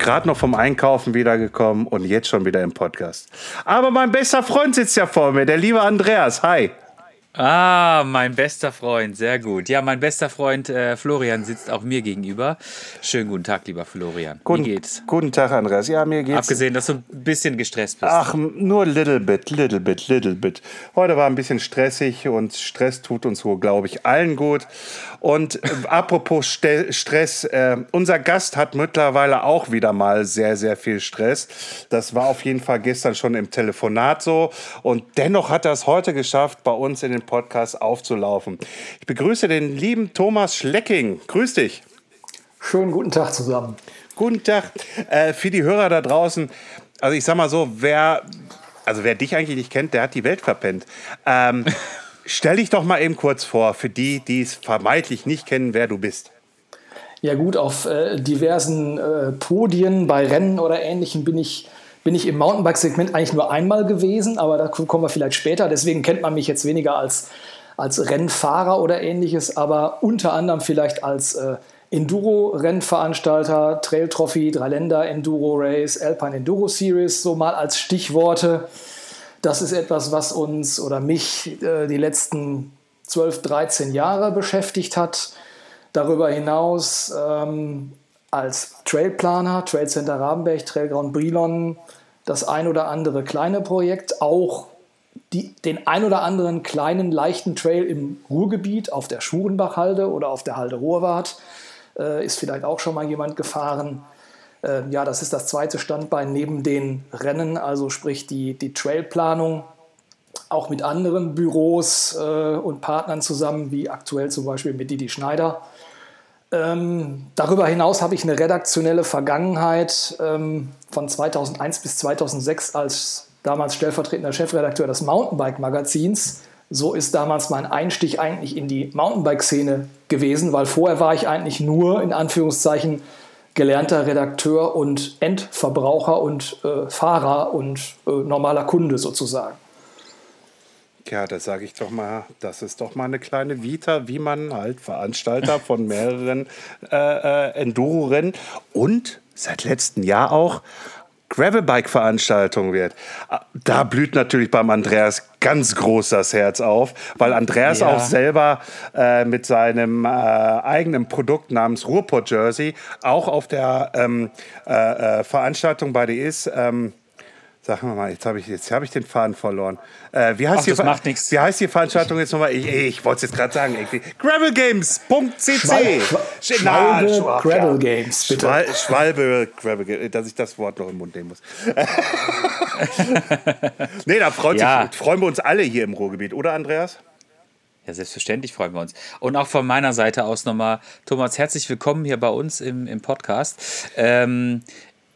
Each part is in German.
gerade noch vom Einkaufen wiedergekommen und jetzt schon wieder im Podcast. Aber mein bester Freund sitzt ja vor mir, der liebe Andreas. Hi. Ah, mein bester Freund, sehr gut. Ja, mein bester Freund äh, Florian sitzt auch mir gegenüber. Schönen guten Tag, lieber Florian. Guten, Wie geht's? Guten Tag, Andreas. Ja, mir geht's. Abgesehen, dass du ein bisschen gestresst bist. Ach, nur little bit, little bit, little bit. Heute war ein bisschen stressig und Stress tut uns wohl, glaube ich, allen gut. Und äh, apropos Ste Stress, äh, unser Gast hat mittlerweile auch wieder mal sehr, sehr viel Stress. Das war auf jeden Fall gestern schon im Telefonat so. Und dennoch hat er es heute geschafft, bei uns in den Podcast aufzulaufen. Ich begrüße den lieben Thomas Schlecking. Grüß dich. Schönen guten Tag zusammen. Guten Tag. Äh, für die Hörer da draußen, also ich sag mal so, wer, also wer dich eigentlich nicht kennt, der hat die Welt verpennt. Ähm, stell dich doch mal eben kurz vor, für die, die es vermeintlich nicht kennen, wer du bist. Ja gut, auf äh, diversen äh, Podien bei Rennen oder Ähnlichem bin ich, bin ich im Mountainbike-Segment eigentlich nur einmal gewesen, aber da kommen wir vielleicht später. Deswegen kennt man mich jetzt weniger als, als Rennfahrer oder ähnliches, aber unter anderem vielleicht als äh, Enduro-Rennveranstalter, Trail Trophy, Dreiländer Enduro Race, Alpine Enduro Series, so mal als Stichworte. Das ist etwas, was uns oder mich äh, die letzten 12, 13 Jahre beschäftigt hat. Darüber hinaus ähm, als Trailplaner, Trail Center Rabenberg, Trail Grand Brilon, das ein oder andere kleine Projekt, auch die, den ein oder anderen kleinen, leichten Trail im Ruhrgebiet auf der Schurenbachhalde oder auf der Halde Ruhrwart äh, ist vielleicht auch schon mal jemand gefahren. Äh, ja, das ist das zweite Standbein neben den Rennen, also sprich die, die Trailplanung, auch mit anderen Büros äh, und Partnern zusammen, wie aktuell zum Beispiel mit Didi Schneider. Ähm, darüber hinaus habe ich eine redaktionelle Vergangenheit ähm, von 2001 bis 2006 als damals stellvertretender Chefredakteur des Mountainbike-Magazins. So ist damals mein Einstieg eigentlich in die Mountainbike-Szene gewesen, weil vorher war ich eigentlich nur in Anführungszeichen gelernter Redakteur und Endverbraucher und äh, Fahrer und äh, normaler Kunde sozusagen. Ja, da sage ich doch mal, das ist doch mal eine kleine Vita, wie man halt Veranstalter von mehreren äh, äh, Enduro-Rennen und seit letztem Jahr auch Gravelbike-Veranstaltung wird. Da blüht natürlich beim Andreas ganz groß das Herz auf, weil Andreas Ja. auch selber äh, mit seinem äh, eigenen Produkt namens Ruhrpott Jersey auch auf der ähm, äh, äh, Veranstaltung bei dir ist. Ähm, Sag mal, jetzt habe ich, jetzt hab ich den Faden verloren. Äh, wie, heißt Ach, die, das macht wie heißt die Veranstaltung jetzt nochmal? Ich, ich wollte es jetzt gerade sagen. irgendwie. Gravelgames.cc. Schwal- Schwa- Na, Schwalbe Schwab, Gravel Games, bitte. Schwal Schwalbe Gravel Games, dass ich das Wort noch im Mund nehmen muss. nee, da freut Ja. sich, freuen wir uns alle hier im Ruhrgebiet, oder Andreas? Ja, selbstverständlich freuen wir uns. Und auch von meiner Seite aus nochmal, Thomas, herzlich willkommen hier bei uns im, im Podcast. Ähm,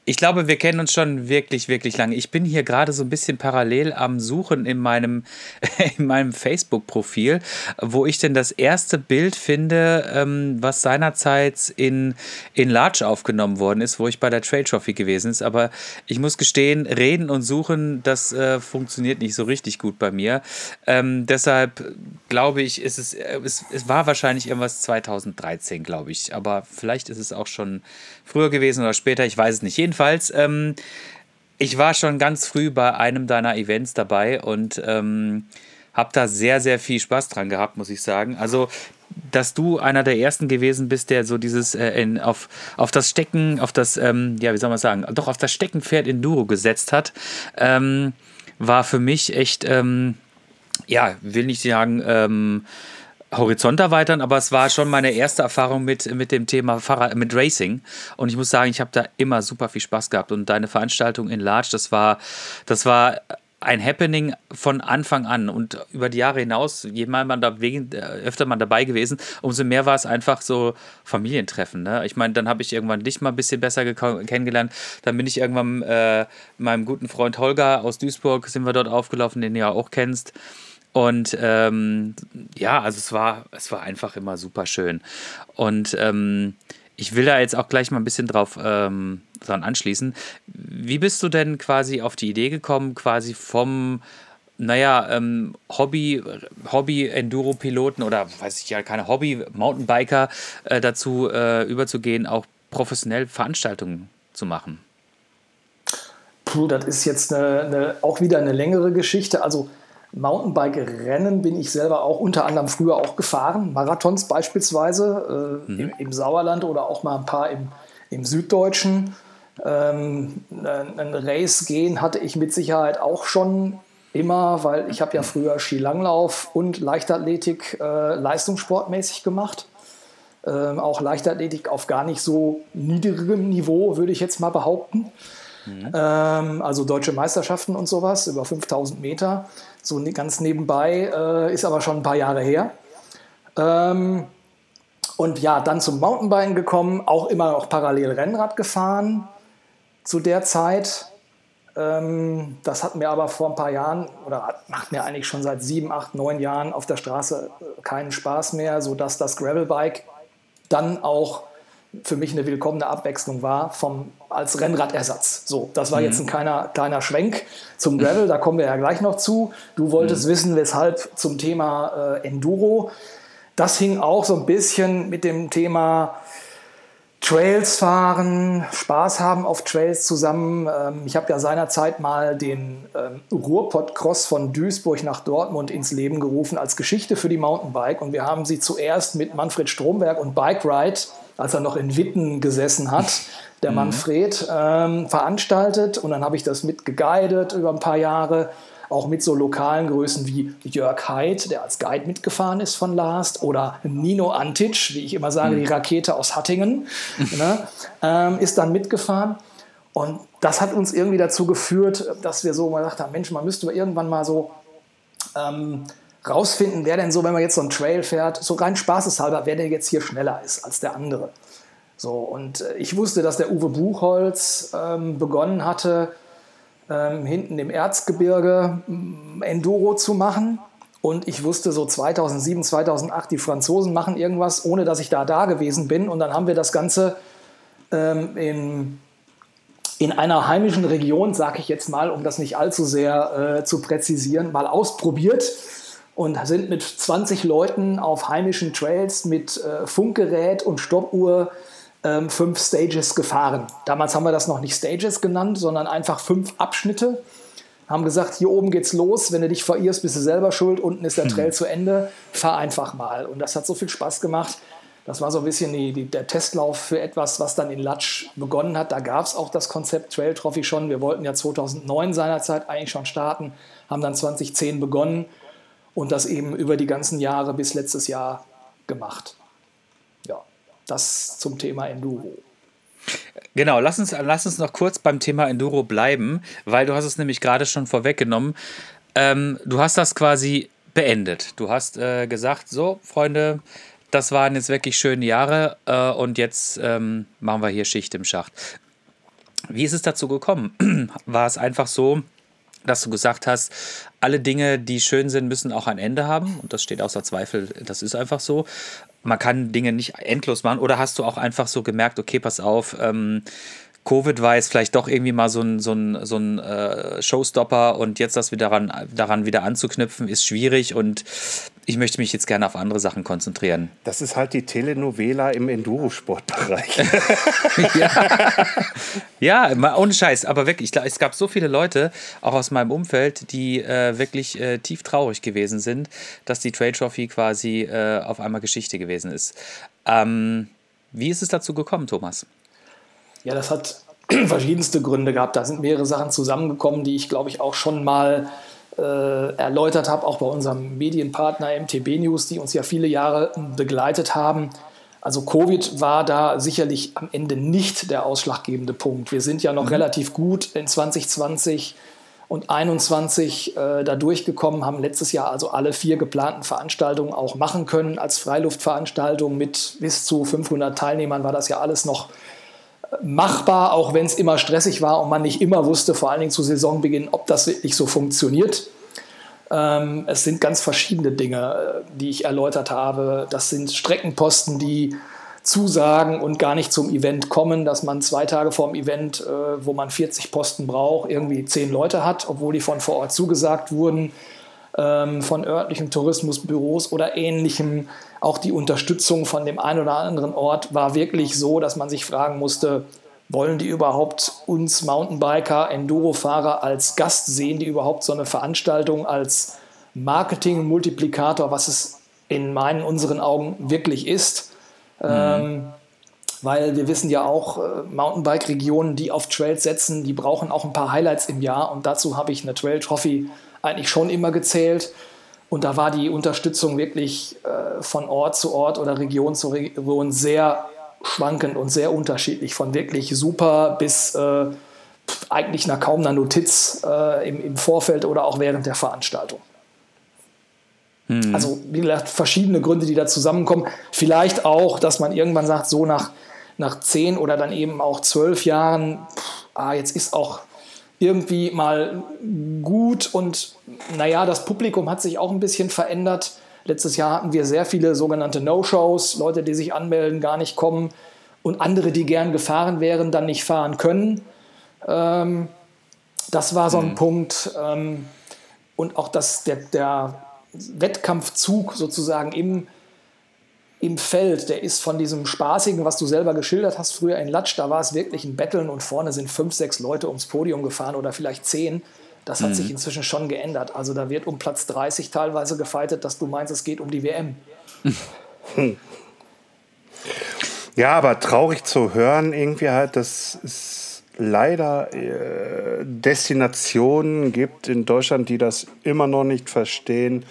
ich glaube, wir kennen uns schon wirklich, wirklich lange. Ich bin hier gerade so ein bisschen parallel am Suchen in meinem, in meinem Facebook-Profil, wo ich denn das erste Bild finde, ähm, was seinerzeit in, in Large aufgenommen worden ist, wo ich bei der Trade Trophy gewesen ist. Aber ich muss gestehen, reden und suchen, das äh, funktioniert nicht so richtig gut bei mir. Ähm, deshalb glaube ich, ist es, äh, es, es war wahrscheinlich irgendwas 2013, glaube ich. Aber vielleicht ist es auch schon früher gewesen oder später, ich weiß es nicht. Jedenfalls, ähm, ich war schon ganz früh bei einem deiner Events dabei und ähm, habe da sehr, sehr viel Spaß dran gehabt, muss ich sagen. Also, dass du einer der ersten gewesen bist, der so dieses äh, in, auf, auf das Stecken, auf das, ähm, ja, wie soll man sagen, doch auf das Steckenpferd Enduro gesetzt hat, ähm, war für mich echt, ähm, ja, will nicht sagen, ähm, Horizont erweitern, aber es war schon meine erste Erfahrung mit, mit dem Thema Fahrrad, mit Racing. Und ich muss sagen, ich habe da immer super viel Spaß gehabt. Und deine Veranstaltung in Large, das war, das war ein Happening von Anfang an und über die Jahre hinaus, je mehr man da wegen, öfter man dabei gewesen, umso mehr war es einfach so Familientreffen. Ne? Ich meine, dann habe ich irgendwann dich mal ein bisschen besser kennengelernt. Dann bin ich irgendwann äh, meinem guten Freund Holger aus Duisburg, sind wir dort aufgelaufen, den du ja auch kennst. Und ähm, ja, also es war, es war einfach immer super schön. Und ähm, ich will da jetzt auch gleich mal ein bisschen drauf ähm, dran anschließen. Wie bist du denn quasi auf die Idee gekommen, quasi vom, naja, ähm, Hobby, Hobby-Enduro-Piloten oder weiß ich ja, keine Hobby-Mountainbiker äh, dazu äh, überzugehen, auch professionell Veranstaltungen zu machen? Puh, das ist jetzt eine, eine, auch wieder eine längere Geschichte. Also Mountainbike-Rennen bin ich selber auch unter anderem früher auch gefahren, Marathons beispielsweise äh, mhm. im, im, Sauerland oder auch mal ein paar im, im Süddeutschen. Ähm, ein Race gehen hatte ich mit Sicherheit auch schon immer, weil ich habe ja früher Skilanglauf und Leichtathletik äh, leistungssportmäßig gemacht. Ähm, auch Leichtathletik auf gar nicht so niedrigem Niveau, würde ich jetzt mal behaupten. Mhm. Ähm, also deutsche Meisterschaften und sowas, über 5000 Meter. So ne, ganz nebenbei, äh, ist aber schon ein paar Jahre her. Ähm, und ja, dann zum Mountainbiken gekommen, auch immer noch parallel Rennrad gefahren zu der Zeit. Ähm, das hat mir aber vor ein paar Jahren oder macht mir eigentlich schon seit sieben, acht, neun Jahren auf der Straße äh, keinen Spaß mehr, sodass das Gravelbike dann auch für mich eine willkommene Abwechslung war vom, als Rennradersatz. So, das war mhm. jetzt ein kleiner, kleiner Schwenk zum Gravel, da kommen wir ja gleich noch zu. Du wolltest mhm. wissen, weshalb zum Thema äh, Enduro. Das hing auch so ein bisschen mit dem Thema Trails fahren, Spaß haben auf Trails zusammen. Ähm, ich habe ja seinerzeit mal den ähm, Ruhrpott-Cross von Duisburg nach Dortmund ins Leben gerufen als Geschichte für die Mountainbike. Und wir haben sie zuerst mit Manfred Stromberg und Bike Ride als er noch in Witten gesessen hat, der mhm. Manfred, ähm, veranstaltet. Und dann habe ich das mit geguidet über ein paar Jahre, auch mit so lokalen Größen wie Jörg Heid, der als Guide mitgefahren ist von Last, oder Nino Antic, wie ich immer sage, mhm. die Rakete aus Hattingen, ne, ähm, ist dann mitgefahren. Und das hat uns irgendwie dazu geführt, dass wir so mal gedacht haben, Mensch, man müsste irgendwann mal so ähm, rausfinden, wer denn so, wenn man jetzt so einen Trail fährt, so rein spaßeshalber, wer denn jetzt hier schneller ist als der andere. So, und äh, ich wusste, dass der Uwe Buchholz ähm, begonnen hatte, ähm, hinten im Erzgebirge Enduro zu machen. Und ich wusste so 2007, 2008, die Franzosen machen irgendwas, ohne dass ich da da gewesen bin. Und dann haben wir das Ganze ähm, in, in einer heimischen Region, sage ich jetzt mal, um das nicht allzu sehr äh, zu präzisieren, mal ausprobiert und sind mit 20 Leuten auf heimischen Trails mit äh, Funkgerät und Stoppuhr ähm, fünf Stages gefahren. Damals haben wir das noch nicht Stages genannt, sondern einfach fünf Abschnitte. Haben gesagt, hier oben geht's los, wenn du dich verirrst, bist du selber schuld, unten ist der Trail hm. zu Ende, fahr einfach mal. Und das hat so viel Spaß gemacht. Das war so ein bisschen die, die, der Testlauf für etwas, was dann in Latsch begonnen hat. Da gab es auch das Konzept Trail Trophy schon. Wir wollten ja 2009 seinerzeit eigentlich schon starten, haben dann 2010 begonnen und das eben über die ganzen Jahre bis letztes Jahr gemacht. Ja, das zum Thema Enduro. Genau, lass uns, lass uns noch kurz beim Thema Enduro bleiben, weil du hast es nämlich gerade schon vorweggenommen. Ähm, du hast das quasi beendet. Du hast äh, gesagt, so, Freunde, das waren jetzt wirklich schöne Jahre äh, und jetzt ähm, machen wir hier Schicht im Schacht. Wie ist es dazu gekommen? War es einfach so, dass du gesagt hast, alle Dinge, die schön sind, müssen auch ein Ende haben. Und das steht außer Zweifel, das ist einfach so. Man kann Dinge nicht endlos machen. Oder hast du auch einfach so gemerkt, okay, pass auf, ähm, Covid war jetzt vielleicht doch irgendwie mal so ein, so ein, so ein äh, Showstopper und jetzt das wieder daran, daran wieder anzuknüpfen, ist schwierig und ich möchte mich jetzt gerne auf andere Sachen konzentrieren. Das ist halt die Telenovela im Endurosportbereich. ja. ja, ohne Scheiß, aber wirklich, es gab so viele Leute, auch aus meinem Umfeld, die äh, wirklich äh, tief traurig gewesen sind, dass die Trade Trophy quasi äh, auf einmal Geschichte gewesen ist. Ähm, wie ist es dazu gekommen, Thomas? Ja, das hat verschiedenste Gründe gehabt. Da sind mehrere Sachen zusammengekommen, die ich, glaube ich, auch schon mal äh, erläutert habe, auch bei unserem Medienpartner MTB News, die uns ja viele Jahre begleitet haben. Also Covid war da sicherlich am Ende nicht der ausschlaggebende Punkt. Wir sind ja noch mhm. relativ gut in 2020 und 21 äh, da durchgekommen, haben letztes Jahr also alle vier geplanten Veranstaltungen auch machen können. Als Freiluftveranstaltung mit bis zu 500 Teilnehmern war das ja alles noch machbar, auch wenn es immer stressig war und man nicht immer wusste, vor allen Dingen zu Saisonbeginn, ob das wirklich so funktioniert. Ähm, es sind ganz verschiedene Dinge, äh, die ich erläutert habe. Das sind Streckenposten, die zusagen und gar nicht zum Event kommen, dass man zwei Tage vor dem Event, äh, wo man 40 Posten braucht, irgendwie zehn Leute hat, obwohl die von vor Ort zugesagt wurden, ähm, von örtlichen Tourismusbüros oder ähnlichem. Auch die Unterstützung von dem einen oder anderen Ort war wirklich so, dass man sich fragen musste, wollen die überhaupt uns Mountainbiker, Enduro-Fahrer als Gast sehen, die überhaupt so eine Veranstaltung als Marketing-Multiplikator, was es in meinen, unseren Augen wirklich ist, Mhm. Ähm, weil wir wissen ja auch, äh, Mountainbike-Regionen, die auf Trails setzen, die brauchen auch ein paar Highlights im Jahr. Und dazu habe ich eine Trail Trophy eigentlich schon immer gezählt. Und da war die Unterstützung wirklich äh, von Ort zu Ort oder Region zu Region sehr schwankend und sehr unterschiedlich. Von wirklich super bis äh, eigentlich nach kaum einer Notiz äh, im, im Vorfeld oder auch während der Veranstaltung. Hm. Also, wie gesagt, verschiedene Gründe, die da zusammenkommen. Vielleicht auch, dass man irgendwann sagt, so nach, nach zehn oder dann eben auch zwölf Jahren, pff, ah, jetzt ist auch irgendwie mal gut und naja, das Publikum hat sich auch ein bisschen verändert. Letztes Jahr hatten wir sehr viele sogenannte No-Shows, Leute, die sich anmelden, gar nicht kommen und andere, die gern gefahren wären, dann nicht fahren können. Ähm, das war so ein mhm. Punkt. Ähm, und auch das, der, der Wettkampfzug sozusagen im, im Feld, der ist von diesem Spaßigen, was du selber geschildert hast, früher in Latsch, da war es wirklich ein Betteln und vorne sind fünf, sechs Leute ums Podium gefahren oder vielleicht zehn. Das hat mhm. sich inzwischen schon geändert. Also da wird um Platz 30 teilweise gefeitet, dass du meinst, es geht um die WM. Hm. Ja, aber traurig zu hören, irgendwie halt, das ist leider äh, Destinationen gibt in Deutschland, die das immer noch nicht verstehen,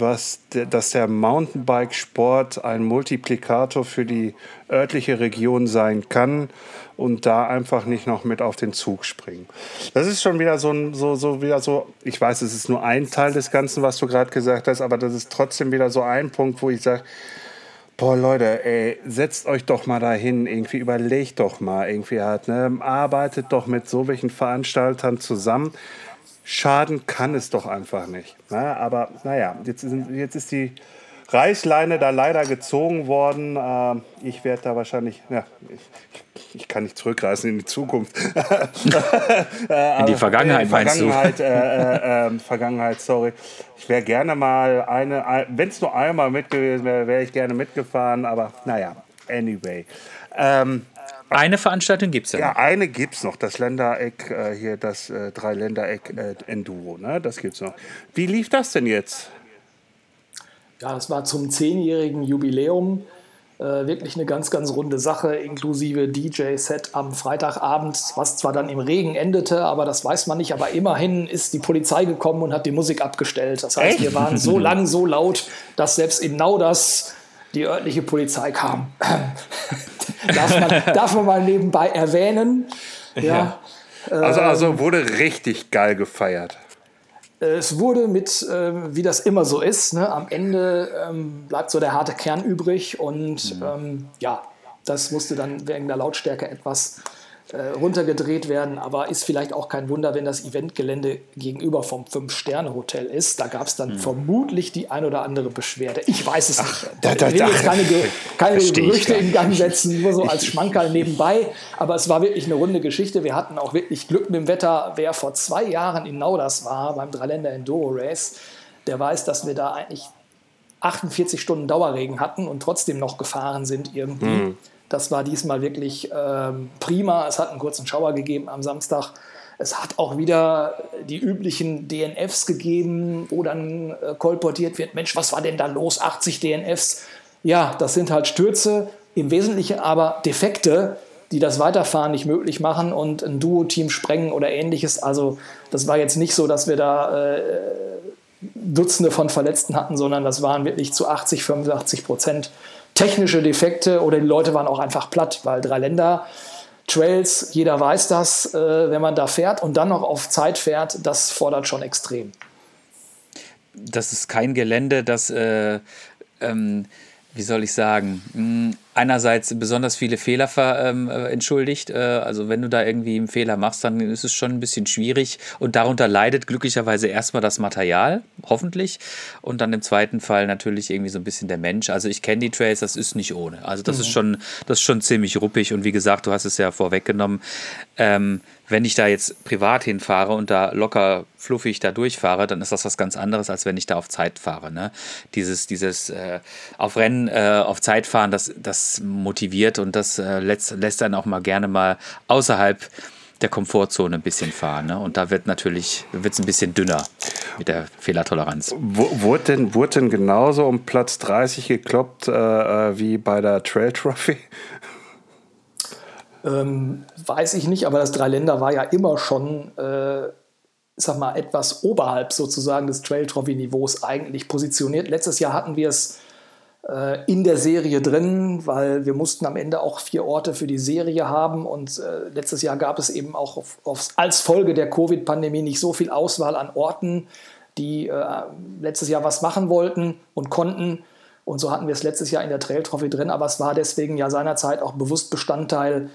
was, dass der Mountainbike-Sport ein Multiplikator für die örtliche Region sein kann und da einfach nicht noch mit auf den Zug springen. Das ist schon wieder so, ein, so, so, wieder so, ich weiß, es ist nur ein Teil des Ganzen, was du gerade gesagt hast, aber das ist trotzdem wieder so ein Punkt, wo ich sage, Boah, Leute, ey, setzt euch doch mal dahin, irgendwie überlegt doch mal, irgendwie halt, ne? arbeitet doch mit so welchen Veranstaltern zusammen. Schaden kann es doch einfach nicht. Ne? Aber naja, jetzt, jetzt ist die Reißleine da leider gezogen worden. Äh, ich werde da wahrscheinlich, ja, ich, ich, kann nicht zurückreißen in die Zukunft. in die Vergangenheit, in die Vergangenheit, äh, äh, ähm, Vergangenheit, sorry. Ich wäre gerne mal eine, wenn es nur einmal mit gewesen wäre, wäre ich gerne mitgefahren, aber naja, anyway. Ähm, eine Veranstaltung gibt es ja. Ja, eine gibt es noch, das Ländereck, äh, hier das äh, Dreiländereck äh, Enduro, ne? das gibt es noch. Wie lief das denn jetzt? Ja, das war zum zehnjährigen Jubiläum äh, wirklich eine ganz, ganz runde Sache, inklusive DJ-Set am Freitagabend, was zwar dann im Regen endete, aber das weiß man nicht. Aber immerhin ist die Polizei gekommen und hat die Musik abgestellt. Das heißt, Echt? wir waren so lang, so laut, dass selbst in Naudas die örtliche Polizei kam. darf, man, darf man mal nebenbei erwähnen. Ja. ja. Also, also wurde richtig geil gefeiert. Es wurde mit, äh, wie das immer so ist, ne, am Ende ähm, bleibt so der harte Kern übrig und mhm. ähm, ja, das musste dann wegen der Lautstärke etwas runtergedreht werden, aber ist vielleicht auch kein Wunder, wenn das Eventgelände gegenüber vom Fünf-Sterne-Hotel ist. Da gab es dann hm. vermutlich die ein oder andere Beschwerde. Ich weiß es Ach, nicht. Da, da, ich will jetzt keine, keine Gerüchte in Gang setzen, nur so als Schmankerl nebenbei. Aber es war wirklich eine runde Geschichte. Wir hatten auch wirklich Glück mit dem Wetter. Wer vor zwei Jahren in Nauders war, beim Dreiländer Enduro Race, der weiß, dass wir da eigentlich 48 Stunden Dauerregen hatten und trotzdem noch gefahren sind irgendwie. Hm. Das war diesmal wirklich ähm, prima. Es hat einen kurzen Schauer gegeben am Samstag. Es hat auch wieder die üblichen DNFs gegeben, wo dann äh, kolportiert wird, Mensch, was war denn da los? 80 DNFs. Ja, das sind halt Stürze, im Wesentlichen aber Defekte, die das Weiterfahren nicht möglich machen und ein Duo-Team sprengen oder ähnliches. Also das war jetzt nicht so, dass wir da äh, Dutzende von Verletzten hatten, sondern das waren wirklich zu 80, 85 Prozent technische Defekte oder die Leute waren auch einfach platt, weil drei Länder, Trails, jeder weiß das, äh, wenn man da fährt und dann noch auf Zeit fährt, das fordert schon extrem. Das ist kein Gelände, das, äh, ähm, wie soll ich sagen, hm, einerseits besonders viele Fehler ver, ähm, äh, entschuldigt. Äh, also wenn du da irgendwie einen Fehler machst, dann ist es schon ein bisschen schwierig. Und darunter leidet glücklicherweise erstmal das Material, hoffentlich. Und dann im zweiten Fall natürlich irgendwie so ein bisschen der Mensch. Also ich kenne die Trails, das ist nicht ohne. Also das mhm. ist schon, das ist schon ziemlich ruppig. Und wie gesagt, du hast es ja vorweggenommen. Ähm, wenn ich da jetzt privat hinfahre und da locker fluffig da durchfahre, dann ist das was ganz anderes, als wenn ich da auf Zeit fahre. Ne? Dieses, dieses äh, auf Rennen, äh, auf Zeit fahren, das, das motiviert und das äh, lässt, lässt dann auch mal gerne mal außerhalb der Komfortzone ein bisschen fahren. Ne? Und da wird natürlich wird's ein bisschen dünner mit der Fehlertoleranz. Wurde denn, wurde denn genauso um Platz 30 gekloppt äh, äh, wie bei der Trail Trophy? Ähm, weiß ich nicht, aber das Dreiländer war ja immer schon, äh, sag mal, etwas oberhalb sozusagen des Trail Trophy Niveaus eigentlich positioniert. Letztes Jahr hatten wir es äh, in der Serie drin, weil wir mussten am Ende auch vier Orte für die Serie haben und äh, letztes Jahr gab es eben auch auf, auf, als Folge der Covid-Pandemie nicht so viel Auswahl an Orten, die äh, letztes Jahr was machen wollten und konnten. Und so hatten wir es letztes Jahr in der Trail Trophy drin, aber es war deswegen ja seinerzeit auch bewusst Bestandteil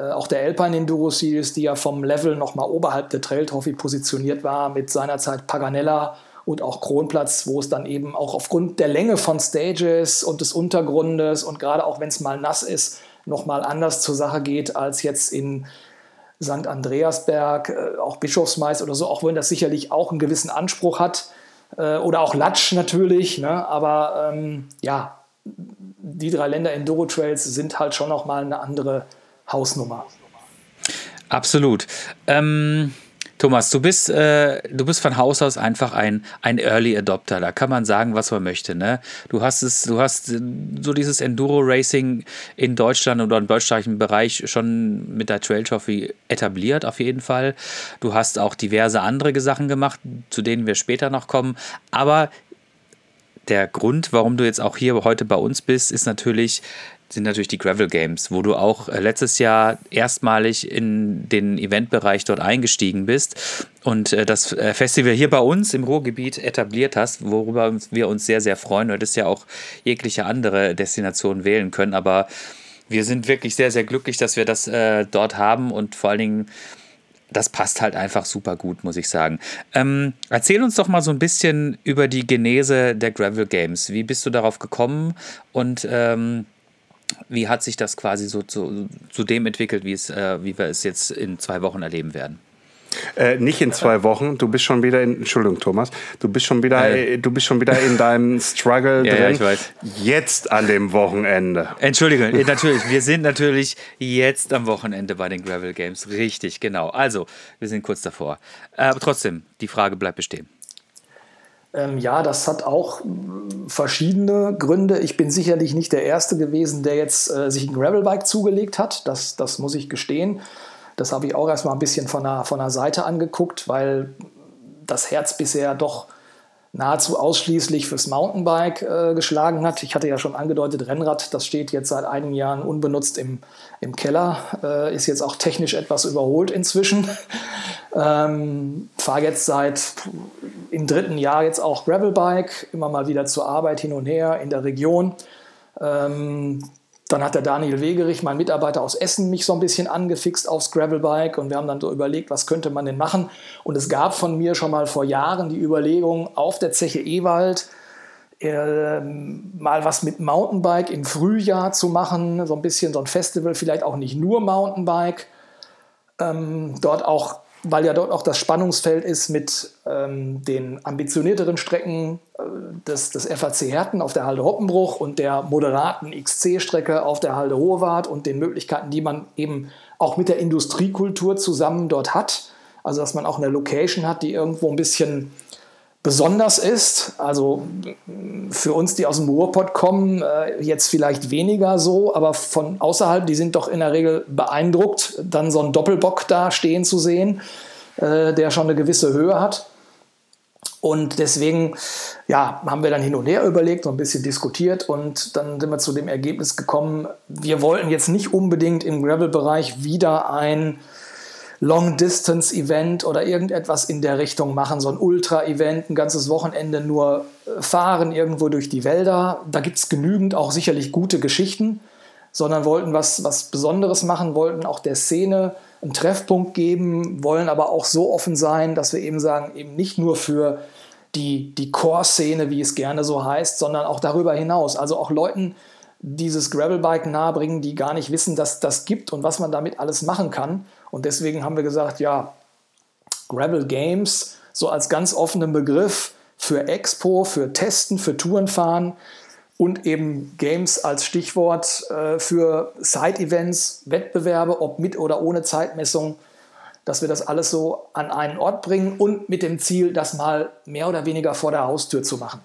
auch der Alpine Enduro Series, die ja vom Level nochmal oberhalb der Trail Trophy positioniert war, mit seinerzeit Paganella und auch Kronplatz, wo es dann eben auch aufgrund der Länge von Stages und des Untergrundes und gerade auch wenn es mal nass ist, nochmal anders zur Sache geht als jetzt in St. Andreasberg, äh, auch Bischofsmais oder so, auch wenn das sicherlich auch einen gewissen Anspruch hat. Äh, oder auch Latsch natürlich, ne? aber ähm, ja, die drei Länder Enduro Trails sind halt schon nochmal eine andere Hausnummer. Absolut. Ähm, Thomas, du bist, äh, du bist von Haus aus einfach ein, ein Early Adopter. Da kann man sagen, was man möchte. Ne? Du hast es, du hast so dieses Enduro Racing in Deutschland oder im deutschsprachigen Bereich schon mit der Trail Trophy etabliert, auf jeden Fall. Du hast auch diverse andere Sachen gemacht, zu denen wir später noch kommen. Aber der Grund, warum du jetzt auch hier heute bei uns bist, ist natürlich, sind natürlich die Gravel Games, wo du auch äh, letztes Jahr erstmalig in den Eventbereich dort eingestiegen bist und äh, das äh, Festival hier bei uns im Ruhrgebiet etabliert hast, worüber wir uns sehr, sehr freuen. Du hättest ja auch jegliche andere Destinationen wählen können, aber wir sind wirklich sehr, sehr glücklich, dass wir das äh, dort haben und vor allen Dingen das passt halt einfach super gut, muss ich sagen. Ähm, erzähl uns doch mal so ein bisschen über die Genese der Gravel Games. Wie bist du darauf gekommen und ähm, wie hat sich das quasi so zu, zu dem entwickelt, wie, es, äh, wie wir es jetzt in zwei Wochen erleben werden? Äh, nicht in zwei Wochen. Du bist schon wieder in. Entschuldigung, Thomas. Du bist schon wieder. Äh. Du bist schon wieder in deinem Struggle ja, drin. Ja, ich weiß. Jetzt an dem Wochenende. Entschuldigung, äh, natürlich. Wir sind natürlich jetzt am Wochenende bei den Gravel Games. Richtig, genau. Also, wir sind kurz davor. Aber trotzdem, die Frage bleibt bestehen. Ähm, ja, das hat auch verschiedene Gründe. Ich bin sicherlich nicht der Erste gewesen, der jetzt äh, sich ein Gravelbike zugelegt hat. Das, das muss ich gestehen. Das habe ich auch erstmal ein bisschen von der, von der Seite angeguckt, weil das Herz bisher doch nahezu ausschließlich fürs Mountainbike äh, geschlagen hat. Ich hatte ja schon angedeutet, Rennrad, das steht jetzt seit einigen Jahren unbenutzt im, im Keller, äh, ist jetzt auch technisch etwas überholt inzwischen. ähm, Fahre jetzt seit im dritten Jahr jetzt auch Gravelbike, immer mal wieder zur Arbeit hin und her in der Region. Ähm, dann hat der Daniel Wegerich, mein Mitarbeiter aus Essen, mich so ein bisschen angefixt aufs Gravelbike und wir haben dann so überlegt, was könnte man denn machen. Und es gab von mir schon mal vor Jahren die Überlegung, auf der Zeche Ewald äh, mal was mit Mountainbike im Frühjahr zu machen, so ein bisschen so ein Festival, vielleicht auch nicht nur Mountainbike. Ähm, dort auch weil ja dort auch das Spannungsfeld ist mit ähm, den ambitionierteren Strecken äh, des, des FAC Herten auf der Halde Hoppenbruch und der moderaten XC-Strecke auf der Halde Hohewart und den Möglichkeiten, die man eben auch mit der Industriekultur zusammen dort hat. Also dass man auch eine Location hat, die irgendwo ein bisschen besonders ist. Also für uns, die aus dem Ruhrpott kommen, äh, jetzt vielleicht weniger so, aber von außerhalb, die sind doch in der Regel beeindruckt, dann so einen Doppelbock da stehen zu sehen, äh, der schon eine gewisse Höhe hat. Und deswegen ja, haben wir dann hin und her überlegt, so ein bisschen diskutiert und dann sind wir zu dem Ergebnis gekommen, wir wollten jetzt nicht unbedingt im Gravel-Bereich wieder ein Long-Distance-Event oder irgendetwas in der Richtung machen, so ein Ultra-Event, ein ganzes Wochenende nur äh, fahren irgendwo durch die Wälder. Da gibt es genügend auch sicherlich gute Geschichten, sondern wollten was, was Besonderes machen, wollten auch der Szene einen Treffpunkt geben, wollen aber auch so offen sein, dass wir eben sagen, eben nicht nur für die, die Core-Szene, wie es gerne so heißt, sondern auch darüber hinaus. Also auch Leuten dieses Gravelbike nahebringen, die gar nicht wissen, dass das gibt und was man damit alles machen kann. Und deswegen haben wir gesagt, ja, Gravel Games so als ganz offenen Begriff für Expo, für Testen, für Tourenfahren und eben Games als Stichwort äh, für Side-Events, Wettbewerbe, ob mit oder ohne Zeitmessung, dass wir das alles so an einen Ort bringen und mit dem Ziel, das mal mehr oder weniger vor der Haustür zu machen.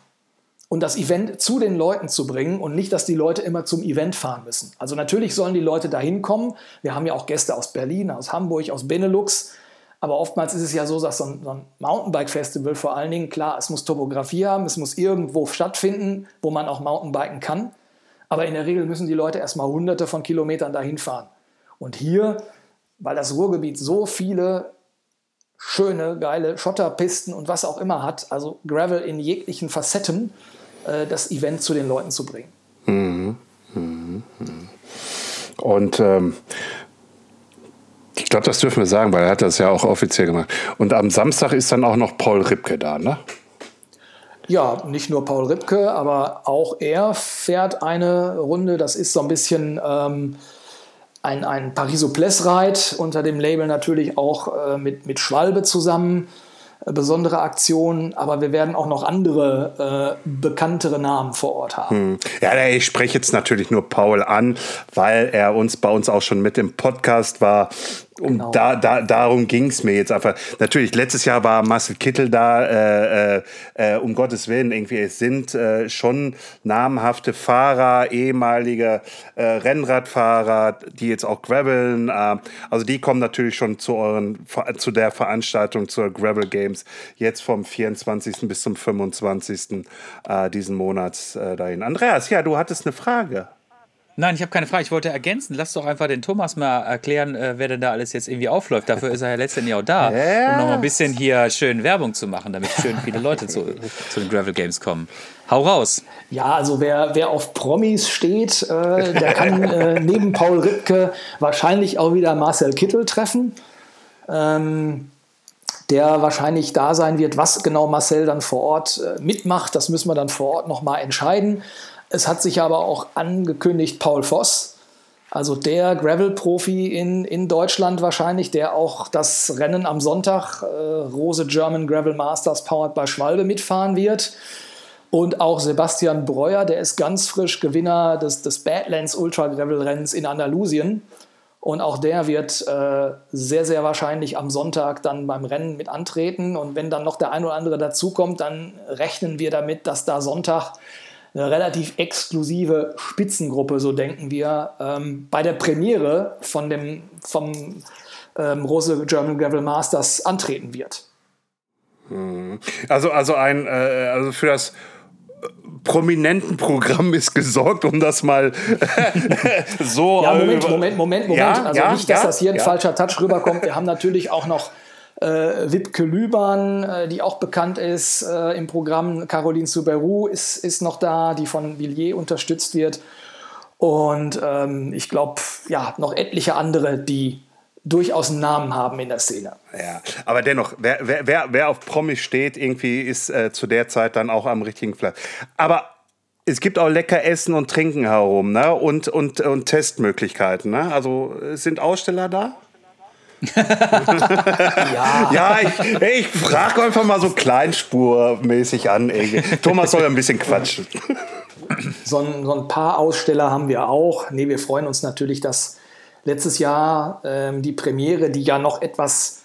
Und das Event zu den Leuten zu bringen und nicht, dass die Leute immer zum Event fahren müssen. Also natürlich sollen die Leute dahin kommen. Wir haben ja auch Gäste aus Berlin, aus Hamburg, aus Benelux. Aber oftmals ist es ja so, dass so ein, so ein Mountainbike-Festival vor allen Dingen, klar, es muss Topografie haben, es muss irgendwo stattfinden, wo man auch Mountainbiken kann. Aber in der Regel müssen die Leute erstmal hunderte von Kilometern dahin fahren. Und hier, weil das Ruhrgebiet so viele schöne, geile Schotterpisten und was auch immer hat, also Gravel in jeglichen Facetten, das Event zu den Leuten zu bringen. Mhm. Mhm. Und ähm, ich glaube, das dürfen wir sagen, weil er hat das ja auch offiziell gemacht. Und am Samstag ist dann auch noch Paul Ripke da, ne? Ja, nicht nur Paul Ripke, aber auch er fährt eine Runde. Das ist so ein bisschen ähm, ein, ein Paris-Souplesse-Ride unter dem Label natürlich auch äh, mit, mit Schwalbe zusammen. Äh, besondere Aktionen, aber wir werden auch noch andere äh, bekanntere Namen vor Ort haben. Hm. Ja, ich spreche jetzt natürlich nur Paul an, weil er uns bei uns auch schon mit im Podcast war um genau. da, da, darum ging es mir jetzt einfach. Natürlich, letztes Jahr war Marcel Kittel da, äh, äh, äh, um Gottes Willen, irgendwie, es sind äh, schon namhafte Fahrer, ehemalige äh, Rennradfahrer, die jetzt auch graveln. Äh, also die kommen natürlich schon zu euren, zu der Veranstaltung, zur Gravel Games, jetzt vom 24. bis zum 25. diesen Monats dahin. Andreas, ja, du hattest eine Frage. Nein, ich habe keine Frage. Ich wollte ergänzen. Lass doch einfach den Thomas mal erklären, äh, wer denn da alles jetzt irgendwie aufläuft. Dafür ist er ja letztendlich auch da, ja. um noch mal ein bisschen hier schön Werbung zu machen, damit schön viele Leute zu, zu den Gravel Games kommen. Hau raus. Ja, also wer, wer auf Promis steht, äh, der kann äh, neben Paul Ripke wahrscheinlich auch wieder Marcel Kittel treffen. Ähm, der wahrscheinlich da sein wird, was genau Marcel dann vor Ort äh, mitmacht. Das müssen wir dann vor Ort nochmal entscheiden. Es hat sich aber auch angekündigt, Paul Voss, also der Gravel-Profi in, in Deutschland wahrscheinlich, der auch das Rennen am Sonntag, äh, Rose German Gravel Masters powered by Schwalbe, mitfahren wird. Und auch Sebastian Breuer, der ist ganz frisch Gewinner des, des Badlands Ultra Gravel Rennens in Andalusien. Und auch der wird äh, sehr, sehr wahrscheinlich am Sonntag dann beim Rennen mit antreten. Und wenn dann noch der ein oder andere dazukommt, dann rechnen wir damit, dass da Sonntag eine relativ exklusive Spitzengruppe, so denken wir, ähm, bei der Premiere von dem, vom ähm, Rose German Gravel Masters antreten wird. Hm. Also, also, ein, äh, also für das prominenten Programm ist gesorgt, um das mal so. Ja, Moment, Moment, Moment, Moment. Ja, also ja, nicht, dass ja, das hier ein falscher Touch rüberkommt. Wir haben natürlich auch noch äh, Wipke Lübern, äh, die auch bekannt ist äh, im Programm. Caroline Souberou ist, ist noch da, die von Villiers unterstützt wird. Und ähm, ich glaube, ja, noch etliche andere, die durchaus einen Namen haben in der Szene. Ja, aber dennoch, wer, wer, wer auf Promis steht, irgendwie ist äh, zu der Zeit dann auch am richtigen Platz. Aber es gibt auch lecker Essen und Trinken herum ne? und, und, und Testmöglichkeiten. Ne? Also sind Aussteller da? Ja, ja ich, ich frage einfach mal so kleinspurmäßig an. Ey. Thomas soll ein bisschen quatschen. So ein, so ein, paar Aussteller haben wir auch. Nee, wir freuen uns natürlich, dass letztes Jahr ähm, die Premiere, die ja noch etwas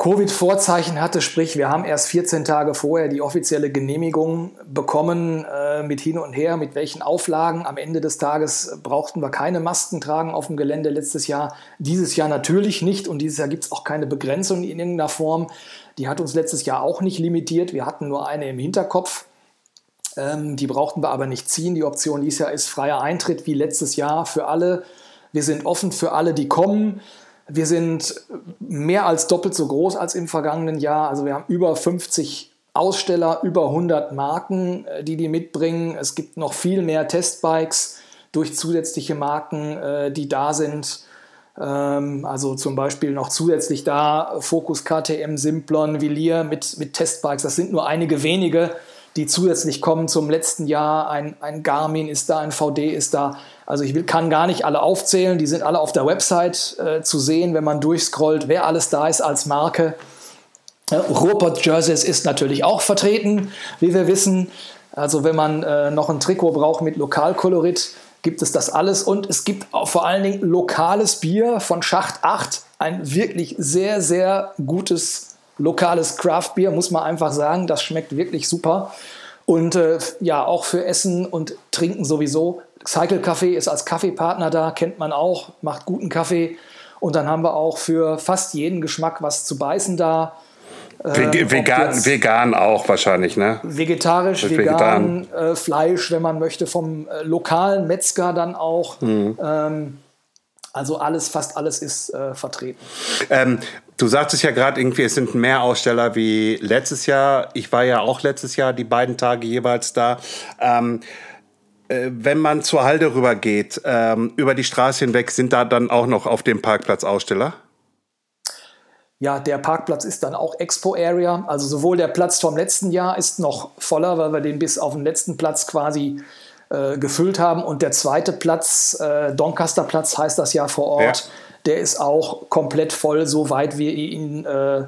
Covid-Vorzeichen hatte, sprich wir haben erst 14 Tage vorher die offizielle Genehmigung bekommen äh, mit hin und her, mit welchen Auflagen. Am Ende des Tages brauchten wir keine Masken tragen auf dem Gelände letztes Jahr. Dieses Jahr natürlich nicht und dieses Jahr gibt es auch keine Begrenzung in irgendeiner Form. Die hat uns letztes Jahr auch nicht limitiert. Wir hatten nur eine im Hinterkopf. Ähm, die brauchten wir aber nicht ziehen. Die Option dieses Jahr ist freier Eintritt wie letztes Jahr für alle. Wir sind offen für alle, die kommen. Wir sind mehr als doppelt so groß als im vergangenen Jahr. Also wir haben über 50 Aussteller, über 100 Marken, äh, die die mitbringen. Es gibt noch viel mehr Testbikes durch zusätzliche Marken, äh, die da sind. Ähm, also zum Beispiel noch zusätzlich da Focus KTM, Simplon, Villiers mit, mit Testbikes. Das sind nur einige wenige, die zusätzlich kommen zum letzten Jahr. Ein, ein Garmin ist da, ein VD ist da. Also ich will, kann gar nicht alle aufzählen, die sind alle auf der Website äh, zu sehen, wenn man durchscrollt, wer alles da ist als Marke. Ja, Ruhrpott Jerseys ist natürlich auch vertreten, wie wir wissen. Also wenn man äh, noch ein Trikot braucht mit Lokalkolorit, gibt es das alles. Und es gibt vor allen Dingen lokales Bier von Schacht 8. Ein wirklich sehr, sehr gutes lokales Craft-Bier, muss man einfach sagen. Das schmeckt wirklich super. Und äh, ja, auch für Essen und Trinken sowieso Cycle Café ist als Kaffeepartner da, kennt man auch, macht guten Kaffee. Und dann haben wir auch für fast jeden Geschmack was zu beißen da. Äh, vegan, vegan auch wahrscheinlich, ne? Vegetarisch, vegan, vegan. Äh, Fleisch, wenn man möchte, vom äh, lokalen Metzger dann auch. Mhm. Ähm, also alles, fast alles ist äh, vertreten. Ähm, du sagtest ja gerade irgendwie, es sind mehr Aussteller wie letztes Jahr. Ich war ja auch letztes Jahr die beiden Tage jeweils da. Ähm, äh, wenn man zur Halde rübergeht, ähm, über die Straße hinweg, sind da dann auch noch auf dem Parkplatz Aussteller? Ja, der Parkplatz ist dann auch Expo Area. Also sowohl der Platz vom letzten Jahr ist noch voller, weil wir den bis auf den letzten Platz quasi äh, gefüllt haben. Und der zweite Platz, äh, Doncaster Platz heißt das ja vor Ort, ja. Der ist auch komplett voll, soweit wir ihn äh,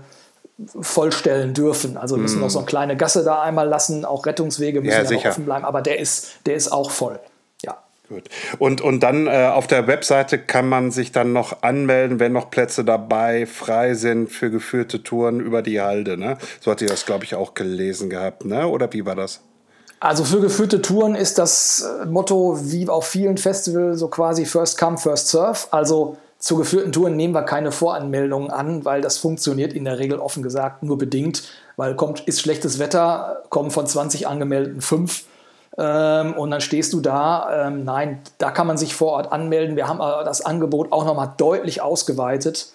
vollstellen dürfen. Also wir müssen mm. noch so eine kleine Gasse da einmal lassen, auch Rettungswege müssen ja, ja offen bleiben, aber der ist, der ist auch voll. Ja. Gut. Und, und dann äh, auf der Webseite kann man sich dann noch anmelden, wenn noch Plätze dabei frei sind für geführte Touren über die Halde. Ne? So hat ihr das, glaube ich, auch gelesen gehabt, ne? oder wie war das? Also für geführte Touren ist das äh, Motto wie auf vielen Festivals so quasi First Come, First Serve. Also zu geführten Touren nehmen wir keine Voranmeldungen an, weil das funktioniert in der Regel offen gesagt nur bedingt, weil kommt, ist schlechtes Wetter, kommen von 20 angemeldeten fünf ähm, und dann stehst du da. Ähm, nein, da kann man sich vor Ort anmelden. Wir haben das Angebot auch nochmal deutlich ausgeweitet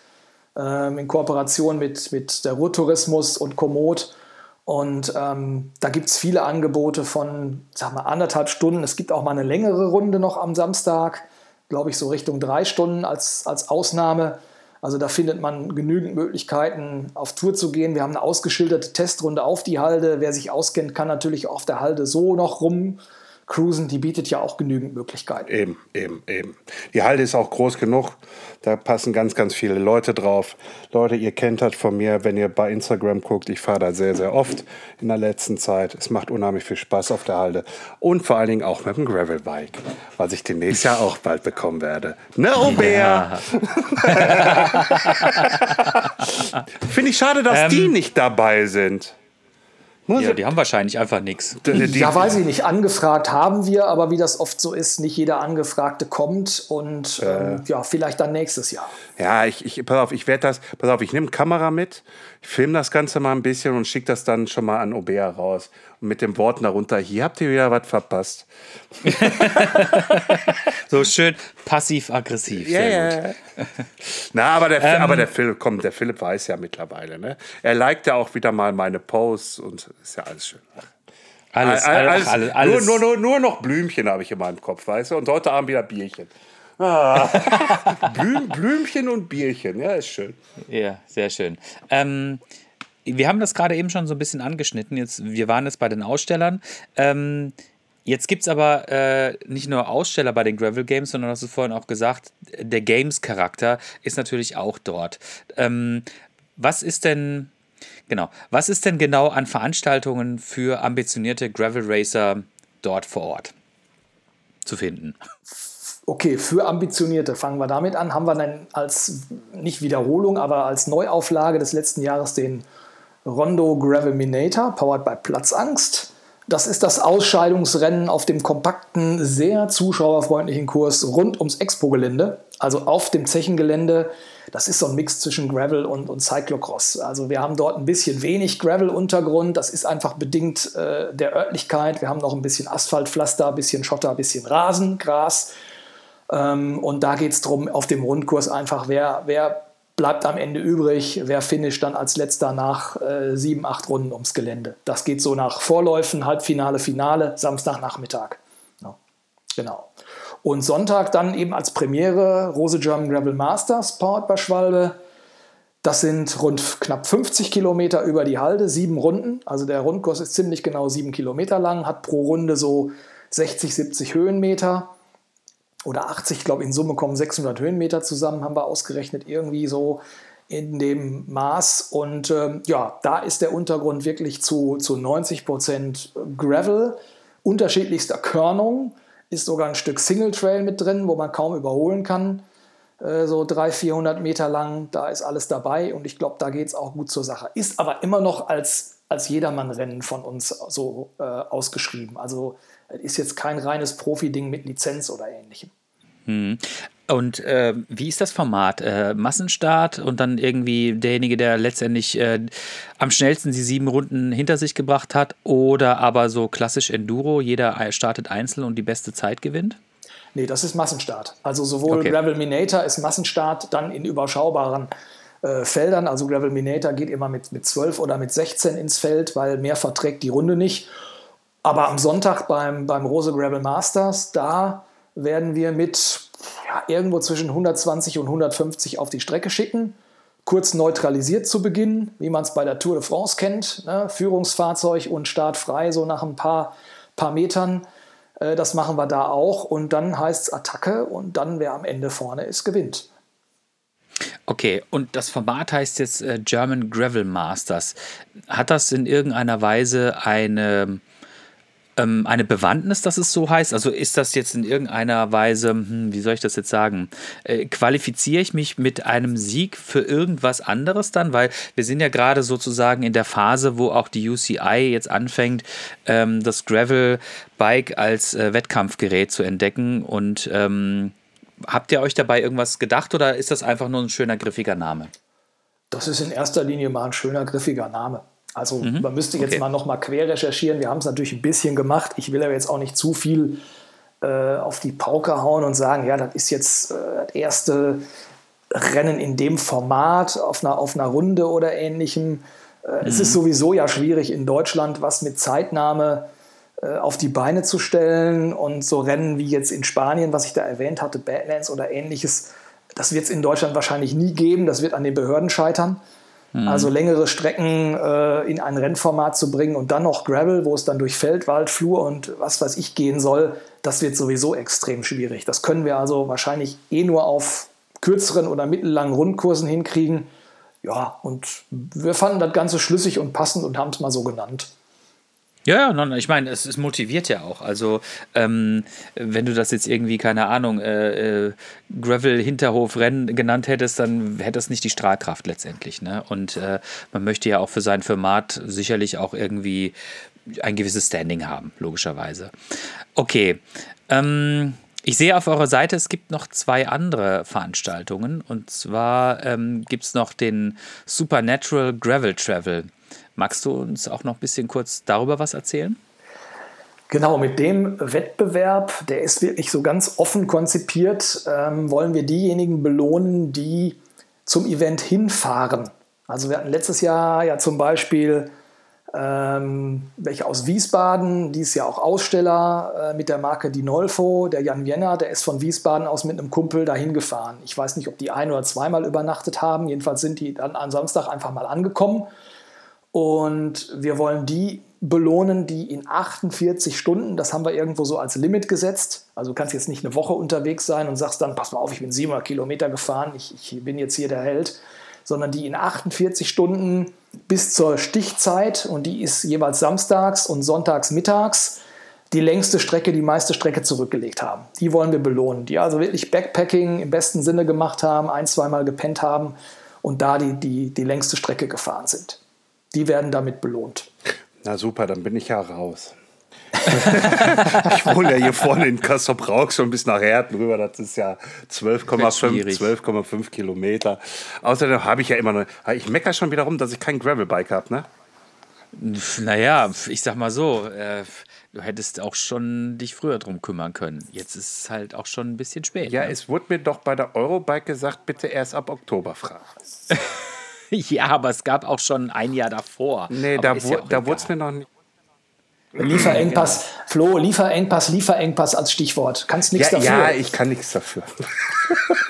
ähm, in Kooperation mit, mit der Ruhrtourismus und Komoot. Und ähm, da gibt es viele Angebote von, sag mal, anderthalb Stunden. Es gibt auch mal eine längere Runde noch am Samstag glaube ich, so Richtung drei Stunden als, als Ausnahme. Also da findet man genügend Möglichkeiten, auf Tour zu gehen. Wir haben eine ausgeschilderte Testrunde auf die Halde. Wer sich auskennt, kann natürlich auf der Halde so noch rum Cruisen, die bietet ja auch genügend Möglichkeiten. Eben, eben, eben. Die Halde ist auch groß genug. Da passen ganz, ganz viele Leute drauf. Leute, ihr kennt das von mir, wenn ihr bei Instagram guckt. Ich fahre da sehr, sehr oft in der letzten Zeit. Es macht unheimlich viel Spaß auf der Halde. Und vor allen Dingen auch mit dem Gravelbike, was ich demnächst ja auch bald bekommen werde. Ne, Aubert? Ja. Finde ich schade, dass ähm, die nicht dabei sind. Muss ja, die haben wahrscheinlich einfach nichts. Ja, weiß ich nicht. Angefragt haben wir, aber wie das oft so ist, nicht jeder Angefragte kommt und äh. ähm, ja, vielleicht dann nächstes Jahr. Ja, ich, ich pass auf, ich werde das, pass auf, ich nehme Kamera mit, ich filme das Ganze mal ein bisschen und schicke das dann schon mal an Obea raus. Und mit den Worten darunter, hier habt ihr wieder was verpasst. so schön passiv-aggressiv. Yeah. Na, aber der, ähm, aber der Philipp, komm, der Philipp weiß ja mittlerweile, ne? Er liked ja auch wieder mal meine Posts und ist ja alles schön. Alles, alles, alles, alles. Nur, nur, nur, nur noch Blümchen habe ich in meinem Kopf, weißt du? Und heute Abend wieder Bierchen. Ah. Blüm, Blümchen und Bierchen, ja, ist schön. Ja, sehr schön. Ähm, wir haben das gerade eben schon so ein bisschen angeschnitten. Jetzt, wir waren jetzt bei den Ausstellern. Ähm, Jetzt gibt es aber äh, nicht nur Aussteller bei den Gravel Games, sondern hast du vorhin auch gesagt, der Games-Charakter ist natürlich auch dort. Ähm, was ist denn, genau, was ist denn genau an Veranstaltungen für ambitionierte Gravel Racer dort vor Ort zu finden? Okay, für Ambitionierte, fangen wir damit an, haben wir dann als, nicht Wiederholung, aber als Neuauflage des letzten Jahres den Rondo Gravelminator, powered by Platzangst. Das ist das Ausscheidungsrennen auf dem kompakten, sehr zuschauerfreundlichen Kurs rund ums Expo-Gelände, also auf dem Zechengelände. Das ist so ein Mix zwischen Gravel und, und Cyclocross. Also wir haben dort ein bisschen wenig Gravel-Untergrund. Das ist einfach bedingt äh, der Örtlichkeit. Wir haben noch ein bisschen Asphaltpflaster, ein bisschen Schotter, ein bisschen Rasen, Gras. Ähm, und da geht es darum, auf dem Rundkurs einfach, wer, wer bleibt am Ende übrig, wer finisht dann als letzter nach äh, sieben, acht Runden ums Gelände. Das geht so nach Vorläufen, Halbfinale, Finale, Samstagnachmittag. Ja, genau. Und Sonntag dann eben als Premiere Rose German Gravel Masters, powered bei Schwalbe. Das sind rund knapp 50 Kilometer über die Halde, sieben Runden. Also der Rundkurs ist ziemlich genau sieben Kilometer lang, hat pro Runde so 60, 70 Höhenmeter oder 80, ich glaube in Summe kommen 600 Höhenmeter zusammen, haben wir ausgerechnet, irgendwie so in dem Maß. Und ähm, ja, da ist der Untergrund wirklich zu, zu 90 Prozent Gravel, unterschiedlichster Körnung, ist sogar ein Stück Single Trail mit drin, wo man kaum überholen kann. Äh, so 300, 400 Meter lang, da ist alles dabei und ich glaube, da geht es auch gut zur Sache. Ist aber immer noch als, als Jedermann-Rennen von uns so äh, ausgeschrieben. Also ist jetzt kein reines Profi-Ding mit Lizenz oder ähnlichem. Hm. Und äh, wie ist das Format? Äh, Massenstart und dann irgendwie derjenige, der letztendlich äh, am schnellsten die sieben Runden hinter sich gebracht hat oder aber so klassisch Enduro, jeder startet einzeln und die beste Zeit gewinnt? Nee, das ist Massenstart. Also sowohl okay. Gravel Minator ist Massenstart dann in überschaubaren äh, Feldern. Also Gravel Minator geht immer mit, mit 12 oder mit 16 ins Feld, weil mehr verträgt die Runde nicht. Aber am Sonntag beim, beim Rose Gravel Masters, da werden wir mit ja, irgendwo zwischen 120 und 150 auf die Strecke schicken. Kurz neutralisiert zu Beginn, wie man es bei der Tour de France kennt. Ne? Führungsfahrzeug und Start frei, so nach ein paar, paar Metern. Äh, das machen wir da auch. Und dann heißt es Attacke und dann, wer am Ende vorne ist, gewinnt. Okay, und das Format heißt jetzt äh, German Gravel Masters. Hat das in irgendeiner Weise eine ähm, eine Bewandtnis, dass es so heißt? Also ist das jetzt in irgendeiner Weise, hm, wie soll ich das jetzt sagen, äh, qualifiziere ich mich mit einem Sieg für irgendwas anderes dann? Weil wir sind ja gerade sozusagen in der Phase, wo auch die UCI jetzt anfängt, ähm, das Gravel-Bike als äh, Wettkampfgerät zu entdecken und ähm, Habt ihr euch dabei irgendwas gedacht oder ist das einfach nur ein schöner, griffiger Name? Das ist in erster Linie mal ein schöner, griffiger Name. Also mhm. man müsste jetzt okay. mal noch mal quer recherchieren. Wir haben es natürlich ein bisschen gemacht. Ich will aber jetzt auch nicht zu viel äh, auf die Pauke hauen und sagen, ja, das ist jetzt äh, das erste Rennen in dem Format auf einer, auf einer Runde oder ähnlichem. Äh, mhm. Es ist mhm. sowieso ja schwierig in Deutschland, was mit Zeitnahme äh, auf die Beine zu stellen und so Rennen wie jetzt in Spanien, was ich da erwähnt hatte, Badlands oder ähnliches, das wird es in Deutschland wahrscheinlich nie geben. Das wird an den Behörden scheitern. Mhm. Also längere Strecken äh, in ein Rennformat zu bringen und dann noch Gravel, wo es dann durch Feld, Wald, Flur und was weiß ich gehen soll, das wird sowieso extrem schwierig. Das können wir also wahrscheinlich eh nur auf kürzeren oder mittellangen Rundkursen hinkriegen. Ja, und wir fanden das Ganze schlüssig und passend und haben es mal so genannt. Ja, ja, ich meine, es, es motiviert ja auch. Also, ähm, wenn du das jetzt irgendwie, keine Ahnung, äh, äh, Gravel-Hinterhof-Rennen genannt hättest, dann hätte das nicht die Strahlkraft letztendlich. Ne? Und äh, man möchte ja auch für sein Format sicherlich auch irgendwie ein gewisses Standing haben, logischerweise. Okay. Ähm, ich sehe auf eurer Seite, es gibt noch zwei andere Veranstaltungen. Und zwar ähm, gibt es noch den Supernatural Gravel Travel. Magst du uns auch noch ein bisschen kurz darüber was erzählen? Genau, mit dem Wettbewerb, der ist wirklich so ganz offen konzipiert, ähm, wollen wir diejenigen belohnen, die zum Event hinfahren. Also wir hatten letztes Jahr ja zum Beispiel ähm, welche aus Wiesbaden, die ist ja auch Aussteller äh, mit der Marke Dinolfo, der Jan Vienna, der ist von Wiesbaden aus mit einem Kumpel dahin gefahren. Ich weiß nicht, ob die ein oder zweimal übernachtet haben, jedenfalls sind die dann am Samstag einfach mal angekommen und wir wollen die belohnen, die in 48 Stunden, das haben wir irgendwo so als Limit gesetzt. Also du kannst jetzt nicht eine Woche unterwegs sein und sagst dann, pass mal auf, ich bin 700 Kilometer gefahren, ich, ich bin jetzt hier der Held, sondern die in 48 Stunden bis zur Stichzeit und die ist jeweils samstags und sonntags mittags die längste Strecke, die meiste Strecke zurückgelegt haben. Die wollen wir belohnen, die also wirklich Backpacking im besten Sinne gemacht haben, ein, zweimal gepennt haben und da die, die, die längste Strecke gefahren sind. Die werden damit belohnt. Na super, dann bin ich ja raus. ich wohne ja hier vorne in Kassop Rauch schon bis nach Herten rüber. Das ist ja 12,5 12,5 Kilometer. Außerdem habe ich ja immer noch. Ich meckere schon wieder rum, dass ich kein Gravelbike habe, ne? Naja, ich sag mal so, äh, du hättest auch schon dich früher drum kümmern können. Jetzt ist es halt auch schon ein bisschen spät. Ja, ne? es wurde mir doch bei der Eurobike gesagt, bitte erst ab Oktober fragen. ja, aber es gab auch schon ein Jahr davor. Nee, aber da, wu ja da wurde es mir noch nicht. Lieferengpass, Flo, Lieferengpass, Lieferengpass als Stichwort. Kannst nichts Ja, dafür. ja, ich kann nichts dafür.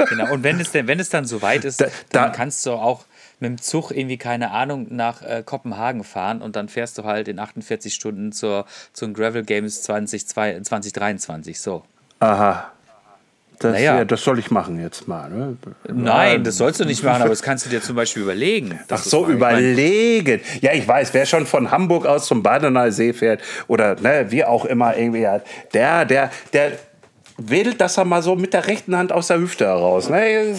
Genau. Und wenn es, denn, wenn es dann soweit ist, Da- dann da- kannst du auch mit dem Zug irgendwie, keine Ahnung, nach äh, Kopenhagen fahren und dann fährst du halt in 48 Stunden zur, zum Gravel Games 20, 2023. So. Aha. Das, Naja. ja, das soll ich machen jetzt mal. Ne? Nein, das sollst du nicht machen, aber das kannst du dir zum Beispiel überlegen. Ach so, mal- ich mein, überlegen. Ja, ich weiß, wer schon von Hamburg aus zum Badener See fährt oder ne, wie auch immer irgendwie hat, der, der, der wedelt das er mal so mit der rechten Hand aus der Hüfte heraus. Ne?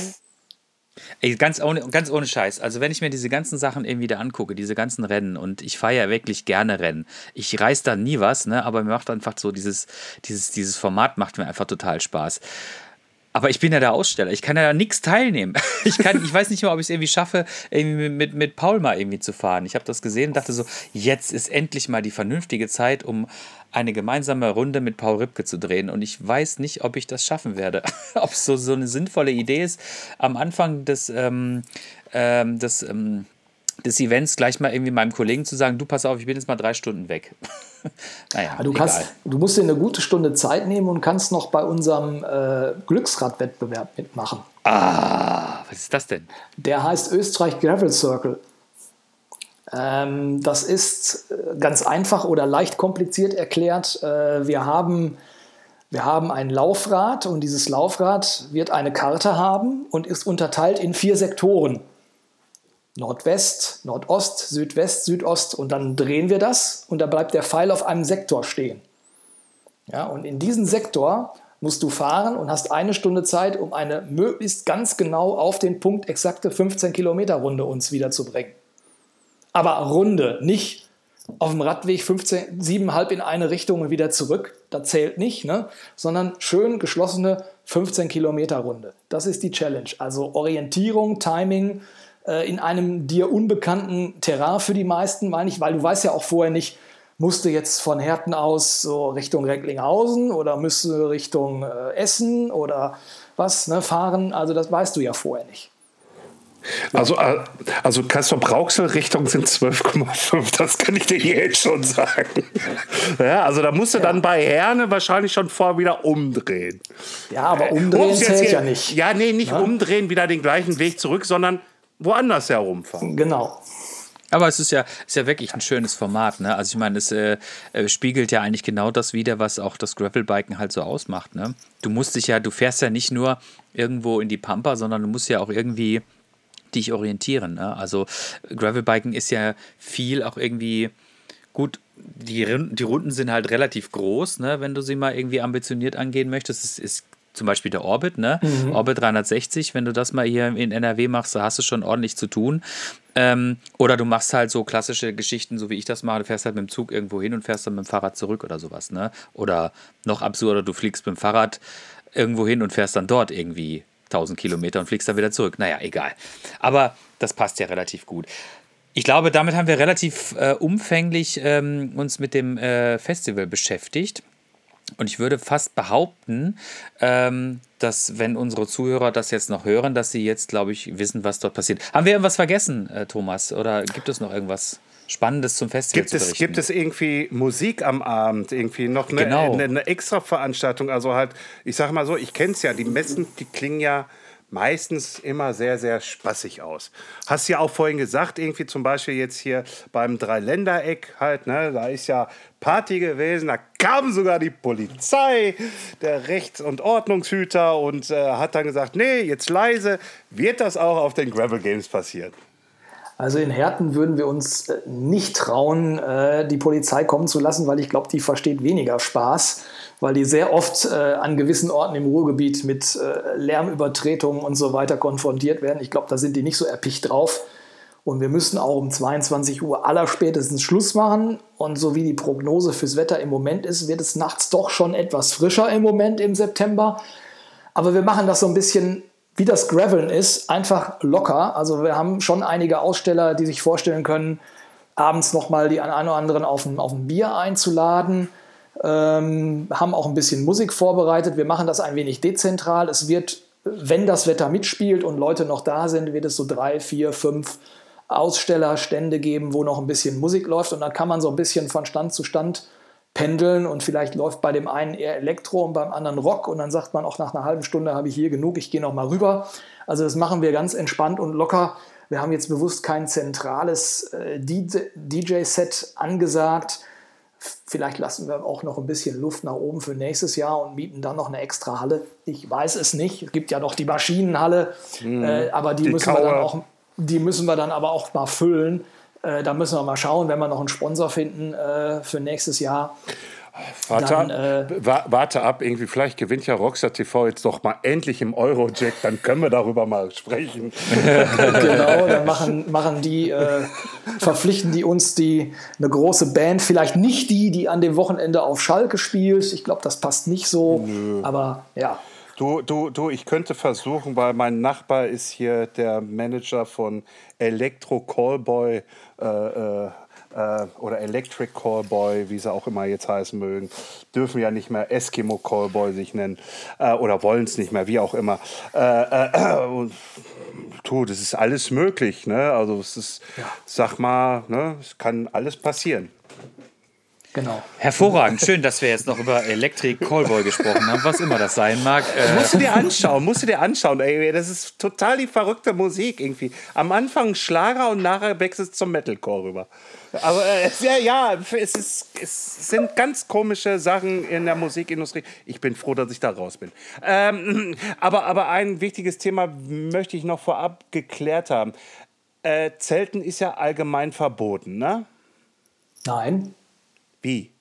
Ey, ganz ohne, ganz ohne Scheiß. Also wenn ich mir diese ganzen Sachen irgendwie da angucke, diese ganzen Rennen und ich fahre ja wirklich gerne Rennen. Ich reiß da nie was, ne? aber mir macht einfach so dieses, dieses, dieses Format macht mir einfach total Spaß. Aber ich bin ja der Aussteller. Ich kann ja da nichts teilnehmen. Ich, kann, ich weiß nicht mal, ob ich es irgendwie schaffe, irgendwie mit, mit Paul mal irgendwie zu fahren. Ich habe das gesehen und dachte so, jetzt ist endlich mal die vernünftige Zeit, um eine gemeinsame Runde mit Paul Ripke zu drehen. Und ich weiß nicht, ob ich das schaffen werde. ob es so, so eine sinnvolle Idee ist, am Anfang des, ähm, ähm, des, ähm, des Events gleich mal irgendwie meinem Kollegen zu sagen, du pass auf, ich bin jetzt mal drei Stunden weg. naja, Du, egal. kannst, du musst dir eine gute Stunde Zeit nehmen und kannst noch bei unserem äh, Glücksradwettbewerb mitmachen. Ah, was ist das denn? Der heißt Österreich Gravel Circle. Ähm, das ist äh, ganz einfach oder leicht kompliziert erklärt. Äh, wir, haben, wir haben ein Laufrad und dieses Laufrad wird eine Karte haben und ist unterteilt in vier Sektoren. Nordwest, Nordost, Südwest, Südost und dann drehen wir das und da bleibt der Pfeil auf einem Sektor stehen. Ja, und in diesen Sektor musst du fahren und hast eine Stunde Zeit, um eine möglichst ganz genau auf den Punkt exakte 15 Kilometer Runde uns wiederzubringen. Aber Runde, nicht auf dem Radweg 15, 7,5 in eine Richtung und wieder zurück, das zählt nicht, ne? sondern schön geschlossene 15 Kilometer Runde. Das ist die Challenge. Also Orientierung, Timing äh, in einem dir unbekannten Terrain für die meisten, meine ich, weil du weißt ja auch vorher nicht, musste jetzt von Herten aus so Richtung Recklinghausen oder müsste Richtung äh, Essen oder was ne, fahren. Also das weißt du ja vorher nicht. Also, äh, also Kassel-Brauxel-Richtung sind 12,5, das kann ich dir jetzt schon sagen. Ja, also da musst du dann bei Herne wahrscheinlich schon vorher wieder umdrehen. Ja, aber umdrehen Ups, zählt hier- ja nicht. Ja, nee, nicht umdrehen, wieder den gleichen Weg zurück, sondern woanders herumfahren. Genau. Aber es ist ja, ist ja wirklich ein schönes Format, ne? Also ich meine, es äh, äh, spiegelt ja eigentlich genau das wider, was auch das Gravelbiken halt so ausmacht, ne? Du musst dich ja, du fährst ja nicht nur irgendwo in die Pampa, sondern du musst ja auch irgendwie dich orientieren. Ne? Also Gravelbiken ist ja viel auch irgendwie gut. Die, die Runden sind halt relativ groß, ne? wenn du sie mal irgendwie ambitioniert angehen möchtest. Es ist zum Beispiel der Orbit, ne? Orbit 360, wenn du das mal hier in NRW machst, da hast du schon ordentlich zu tun. Ähm, oder du machst halt so klassische Geschichten, so wie ich das mache, du fährst halt mit dem Zug irgendwo hin und fährst dann mit dem Fahrrad zurück oder sowas, ne? Oder noch absurder, du fliegst mit dem Fahrrad irgendwo hin und fährst dann dort irgendwie 1000 Kilometer und fliegst dann wieder zurück. Naja, egal. Aber das passt ja relativ gut. Ich glaube, damit haben wir relativ äh, umfänglich ähm, uns mit dem äh, Festival beschäftigt. Und ich würde fast behaupten, ähm, dass wenn unsere Zuhörer das jetzt noch hören, dass sie jetzt, glaube ich, wissen, was dort passiert. Haben wir irgendwas vergessen, äh, Thomas? Oder gibt es noch irgendwas Spannendes zum Festival Gibt zu es, gibt es irgendwie Musik am Abend, irgendwie noch eine, Genau. eine, eine extra Veranstaltung? Also halt, ich sage mal so, ich kenne es ja, die Messen, die klingen ja meistens immer sehr, sehr spaßig aus. Hast ja auch vorhin gesagt, irgendwie zum Beispiel jetzt hier beim Dreiländereck halt, ne, da ist ja Party gewesen, da kam sogar die Polizei, der Rechts- und Ordnungshüter und äh, hat dann gesagt, nee, jetzt leise, wird das auch auf den Gravel Games passieren? Also in Herten würden wir uns äh, nicht trauen, äh, die Polizei kommen zu lassen, weil ich glaube, die versteht weniger Spaß, weil die sehr oft äh, an gewissen Orten im Ruhrgebiet mit Lärmübertretungen und so weiter konfrontiert werden. Ich glaube, da sind die nicht so erpicht drauf. Und wir müssen auch um 22 Uhr allerspätestens Schluss machen. Und so wie die Prognose fürs Wetter im Moment ist, wird es nachts doch schon etwas frischer im Moment im September. Aber wir machen das so ein bisschen wie das Graveln ist, einfach locker. Also wir haben schon einige Aussteller, die sich vorstellen können, abends nochmal die einen oder anderen auf ein, auf ein Bier einzuladen. Ähm, haben auch ein bisschen Musik vorbereitet. Wir machen das ein wenig dezentral. Es wird, wenn das Wetter mitspielt und Leute noch da sind, wird es so drei, vier, fünf Ausstellerstände geben, wo noch ein bisschen Musik läuft. Und dann kann man so ein bisschen von Stand zu Stand pendeln und vielleicht läuft bei dem einen eher Elektro und beim anderen Rock und dann sagt man auch nach einer halben Stunde habe ich hier genug, ich gehe noch mal rüber. Also das machen wir ganz entspannt und locker. Wir haben jetzt bewusst kein zentrales äh, DJ-Set angesagt. Vielleicht lassen wir auch noch ein bisschen Luft nach oben für nächstes Jahr und mieten dann noch eine extra Halle. Ich weiß es nicht. Es gibt ja noch die Maschinenhalle, mhm. äh, aber die, die müssen wir dann auch, die müssen wir dann aber auch mal füllen. Äh, da müssen wir mal schauen, wenn wir noch einen Sponsor finden äh, für nächstes Jahr. Warte, dann, äh, warte ab, irgendwie, vielleicht gewinnt ja Rockstar TV jetzt doch mal endlich im Eurojack, dann können wir darüber mal sprechen. genau, dann machen, machen die, äh, verpflichten die uns die, eine große Band, vielleicht nicht die, die an dem Wochenende auf Schalke spielt. Ich glaube, das passt nicht so, Nö. aber ja. Du, du, du, ich könnte versuchen, weil mein Nachbar ist hier der Manager von Electro Callboy äh, äh, äh, oder Electric Callboy, wie sie auch immer jetzt heißen mögen, dürfen ja nicht mehr Eskimo Callboy sich nennen äh, oder wollen es nicht mehr, wie auch immer. Äh, und, du, das ist alles möglich, ne? Also es ist, ja. sag mal, ne, es kann alles passieren. Genau. Hervorragend. Schön, dass wir jetzt noch über Electric Callboy gesprochen haben, was immer das sein mag. Äh musst du dir anschauen, musst du dir anschauen. Ey, das ist total die verrückte Musik irgendwie. Am Anfang Schlager und nachher wechselt es zum Metalcore rüber. Aber äh, ja, ja, es, ist, es sind ganz komische Sachen in der Musikindustrie. Ich bin froh, dass ich da raus bin. Ähm, aber, aber ein wichtiges Thema möchte ich noch vorab geklärt haben. Äh, Zelten ist ja allgemein verboten, ne? Nein. Wie?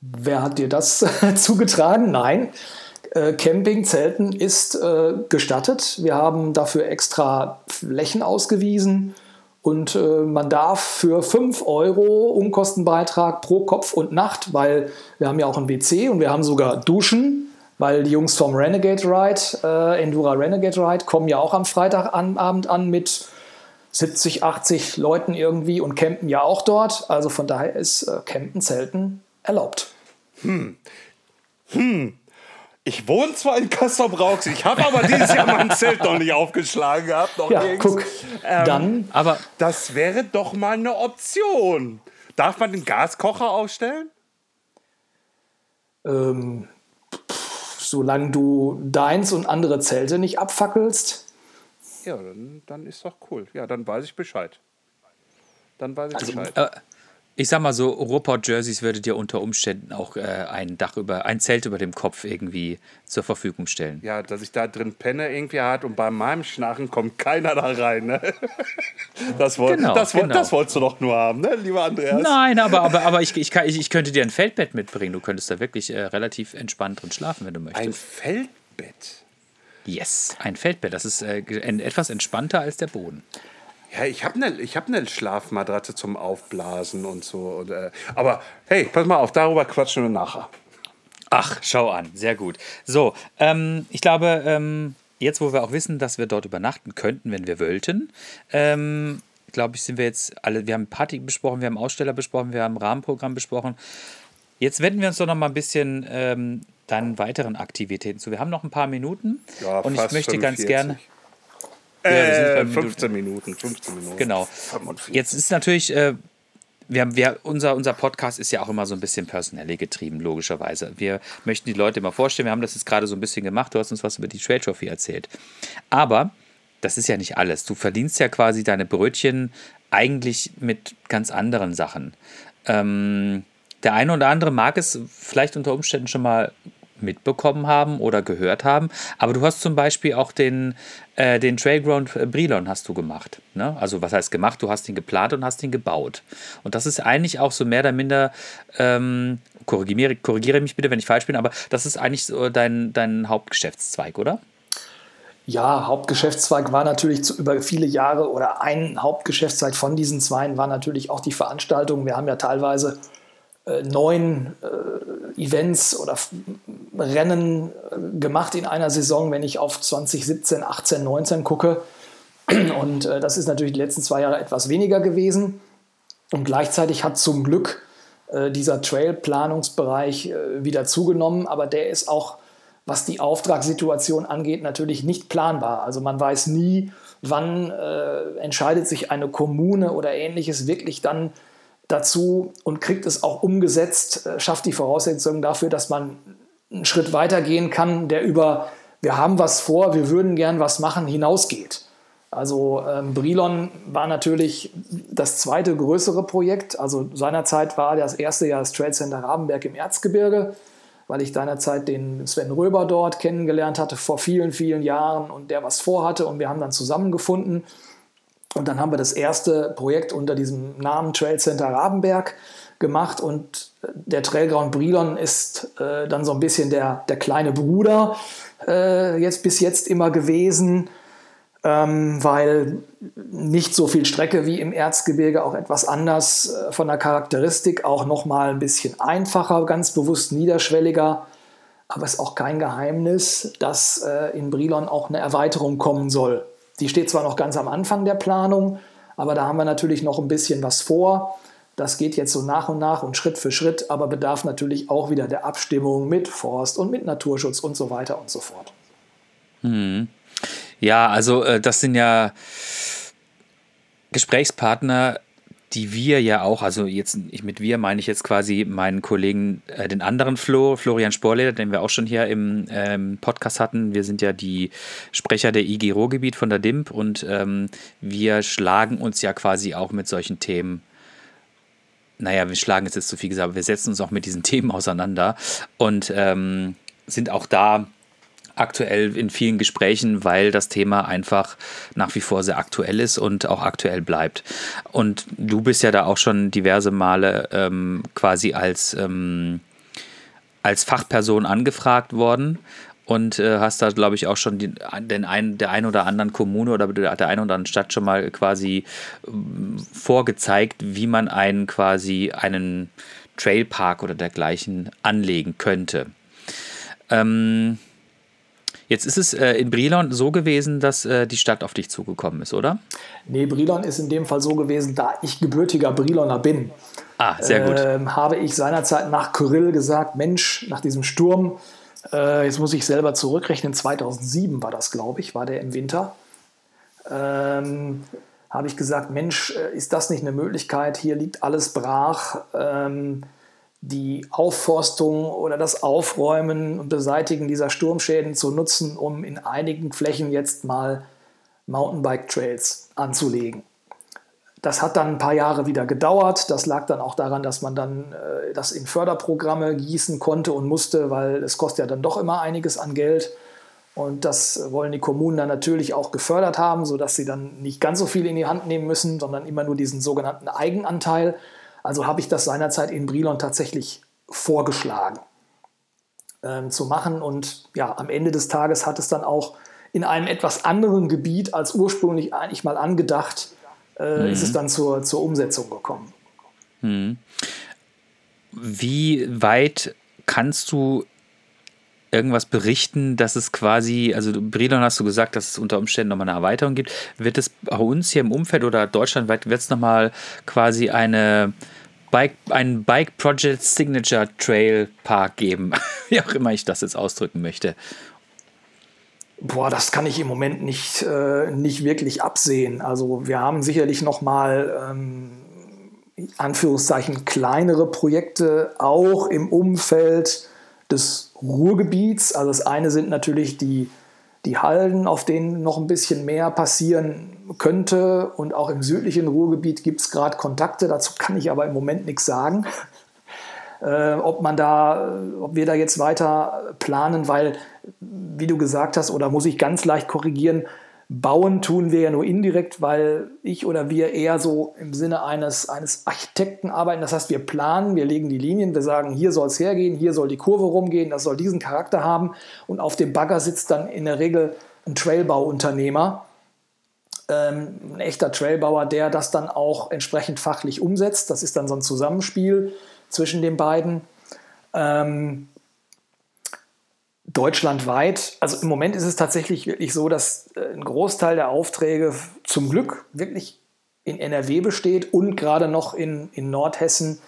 Wer hat dir das zugetragen? Nein. Äh, Camping, Zelten ist äh, gestattet. Wir haben dafür extra Flächen ausgewiesen und äh, man darf für 5 Euro Unkostenbeitrag pro Kopf und Nacht, weil wir haben ja auch ein WC und wir haben sogar Duschen, weil die Jungs vom Renegade Ride, äh, Endura Renegade Ride, kommen ja auch am Freitagabend an mit 70, 80 Leuten irgendwie und campen ja auch dort. Also von daher ist äh, Campen, Zelten erlaubt. Hm. Hm. Ich wohne zwar in Kassel-Brauxel, ich habe aber dieses Jahr mein Zelt noch nicht aufgeschlagen gehabt. Noch ja, nirgends. guck, ähm, dann. Aber das wäre doch mal eine Option. Darf man den Gaskocher aufstellen? Ähm, solange du deins und andere Zelte nicht abfackelst. Ja, dann, dann ist doch cool. Ja, dann weiß ich Bescheid. Dann weiß ich also, Bescheid. Äh, ich sag mal so, Ruhrpott-Jerseys würdet ihr unter Umständen auch äh, ein Dach über, ein Zelt über dem Kopf irgendwie zur Verfügung stellen. Ja, dass ich da drin penne irgendwie hat und bei meinem Schnarchen kommt keiner da rein. Ne? Das, woll, genau, das, genau. das wolltest du doch nur haben, ne, lieber Andreas. Nein, aber, aber, aber ich, ich, kann, ich, ich könnte dir ein Feldbett mitbringen. Du könntest da wirklich äh, relativ entspannt drin schlafen, wenn du möchtest. Ein Feldbett? Yes, ein Feldbett. Das ist äh, etwas entspannter als der Boden. Ja, ich habe eine hab ne Schlafmatratze zum Aufblasen und so. Und, äh, aber hey, pass mal auf, darüber quatschen wir nachher. Ach, schau an, sehr gut. So, ähm, ich glaube, ähm, jetzt wo wir auch wissen, dass wir dort übernachten könnten, wenn wir wollten, ähm, glaube ich, sind wir jetzt alle, wir haben Party besprochen, wir haben Aussteller besprochen, wir haben Rahmenprogramm besprochen. Jetzt wenden wir uns doch noch mal ein bisschen dann weiteren Aktivitäten zu. Wir haben noch ein paar Minuten ja, und ich möchte 45. ganz gerne. Äh, 15 Minuten, 15 Minuten. Genau. 45. Jetzt ist natürlich, äh, wir haben, wir, unser, unser Podcast ist ja auch immer so ein bisschen personell getrieben, logischerweise. Wir möchten die Leute immer vorstellen, wir haben das jetzt gerade so ein bisschen gemacht, du hast uns was über die Trade Trophy erzählt. Aber das ist ja nicht alles. Du verdienst ja quasi deine Brötchen eigentlich mit ganz anderen Sachen. Ähm, der eine oder andere mag es vielleicht unter Umständen schon mal mitbekommen haben oder gehört haben. Aber du hast zum Beispiel auch den, äh, den Trailground Brilon hast du gemacht. Ne? Also was heißt gemacht? Du hast ihn geplant und hast ihn gebaut. Und das ist eigentlich auch so mehr oder minder, ähm, korrigiere, korrigiere mich bitte, wenn ich falsch bin, aber das ist eigentlich so dein, dein Hauptgeschäftszweig, oder? Ja, Hauptgeschäftszweig war natürlich zu, über viele Jahre oder ein Hauptgeschäftszweig von diesen zweien war natürlich auch die Veranstaltung. Wir haben ja teilweise äh, neun äh, Events oder Rennen äh, gemacht in einer Saison, wenn ich auf 2017, 18, 19 gucke. Und äh, das ist natürlich die letzten zwei Jahre etwas weniger gewesen. Und gleichzeitig hat zum Glück äh, dieser Trail-Planungsbereich äh, wieder zugenommen, aber der ist auch was die Auftragssituation angeht, natürlich nicht planbar. Also man weiß nie, wann äh, entscheidet sich eine Kommune oder ähnliches wirklich dann dazu und kriegt es auch umgesetzt, äh, schafft die Voraussetzungen dafür, dass man einen Schritt weiter gehen kann, der über wir haben was vor, wir würden gern was machen, hinausgeht. Also ähm, Brilon war natürlich das zweite größere Projekt. Also seinerzeit war das erste Jahr das Trade Center Rabenberg im Erzgebirge weil ich seinerzeit den Sven Röber dort kennengelernt hatte vor vielen, vielen Jahren und der was vorhatte und wir haben dann zusammengefunden. Und dann haben wir das erste Projekt unter diesem Namen Trail Center Rabenberg gemacht und der Trailground Brilon ist äh, dann so ein bisschen der, der kleine Bruder äh, jetzt bis jetzt immer gewesen ähm, weil nicht so viel Strecke wie im Erzgebirge, auch etwas anders äh, von der Charakteristik, auch nochmal ein bisschen einfacher, ganz bewusst niederschwelliger. Aber es ist auch kein Geheimnis, dass äh, in Brilon auch eine Erweiterung kommen soll. Die steht zwar noch ganz am Anfang der Planung, aber da haben wir natürlich noch ein bisschen was vor. Das geht jetzt so nach und nach und Schritt für Schritt, aber bedarf natürlich auch wieder der Abstimmung mit Forst und mit Naturschutz und so weiter und so fort. Mhm. Ja, also äh, das sind ja Gesprächspartner, die wir ja auch, also jetzt ich mit wir meine ich jetzt quasi meinen Kollegen, äh, den anderen Flo, Florian Sporleder, den wir auch schon hier im ähm, Podcast hatten. Wir sind ja die Sprecher der IG Ruhrgebiet von der DIMP und ähm, wir schlagen uns ja quasi auch mit solchen Themen naja, wir schlagen jetzt, jetzt zu viel gesagt, aber wir setzen uns auch mit diesen Themen auseinander und ähm, sind auch da aktuell in vielen Gesprächen, weil das Thema einfach nach wie vor sehr aktuell ist und auch aktuell bleibt. Und du bist ja da auch schon diverse Male ähm, quasi als, ähm, als Fachperson angefragt worden und äh, hast da, glaube ich, auch schon die, den ein, der ein oder anderen Kommune oder der, der einen oder anderen Stadt schon mal quasi ähm, vorgezeigt, wie man einen quasi einen Trailpark oder dergleichen anlegen könnte. Ähm, Jetzt ist es äh, in Brilon so gewesen, dass äh, die Stadt auf dich zugekommen ist, oder? Nee, Brilon ist in dem Fall so gewesen, da ich gebürtiger Briloner bin. Ah, sehr gut. Äh, habe ich seinerzeit nach Kyrill gesagt, Mensch, nach diesem Sturm, äh, jetzt muss ich selber zurückrechnen, 2007 war das, glaube ich, war der im Winter. Ähm, habe ich gesagt, Mensch, äh, ist das nicht eine Möglichkeit? Hier liegt alles brach. Ähm, die Aufforstung oder das Aufräumen und Beseitigen dieser Sturmschäden zu nutzen, um in einigen Flächen jetzt mal Mountainbike-Trails anzulegen. Das hat dann ein paar Jahre wieder gedauert. Das lag dann auch daran, dass man dann äh, das in Förderprogramme gießen konnte und musste, weil es kostet ja dann doch immer einiges an Geld. Und das wollen die Kommunen dann natürlich auch gefördert haben, sodass sie dann nicht ganz so viel in die Hand nehmen müssen, sondern immer nur diesen sogenannten Eigenanteil. Also habe ich das seinerzeit in Brilon tatsächlich vorgeschlagen ähm, zu machen. Und ja, am Ende des Tages hat es dann auch in einem etwas anderen Gebiet als ursprünglich eigentlich mal angedacht, äh, mhm. ist es dann zur, zur Umsetzung gekommen. Mhm. Wie weit kannst du irgendwas berichten, dass es quasi, also Brilon hast du gesagt, dass es unter Umständen nochmal eine Erweiterung gibt. Wird es bei uns hier im Umfeld oder deutschlandweit, wird es nochmal quasi eine Bike, einen Bike Project Signature Trail Park geben? Wie auch immer ich das jetzt ausdrücken möchte. Boah, das kann ich im Moment nicht, äh, nicht wirklich absehen. Also wir haben sicherlich nochmal ähm, Anführungszeichen kleinere Projekte auch im Umfeld des Ruhrgebiets. Also das eine sind natürlich die, die Halden, auf denen noch ein bisschen mehr passieren könnte. Und auch im südlichen Ruhrgebiet gibt es gerade Kontakte. Dazu kann ich aber im Moment nichts sagen. äh, ob man da, ob wir da jetzt weiter planen, weil, wie du gesagt hast, oder muss ich ganz leicht korrigieren, bauen tun wir ja nur indirekt, weil ich oder wir eher so im Sinne eines, eines Architekten arbeiten. Das heißt, wir planen, wir legen die Linien, wir sagen, hier soll es hergehen, hier soll die Kurve rumgehen, das soll diesen Charakter haben. Und auf dem Bagger sitzt dann in der Regel ein Trailbauunternehmer, ähm, ein echter Trailbauer, der das dann auch entsprechend fachlich umsetzt. Das ist dann so ein Zusammenspiel zwischen den beiden. Ähm, deutschlandweit, also im Moment ist es tatsächlich wirklich so, dass äh, ein Großteil der Aufträge zum Glück wirklich in NRW besteht und gerade noch in, in Nordhessen.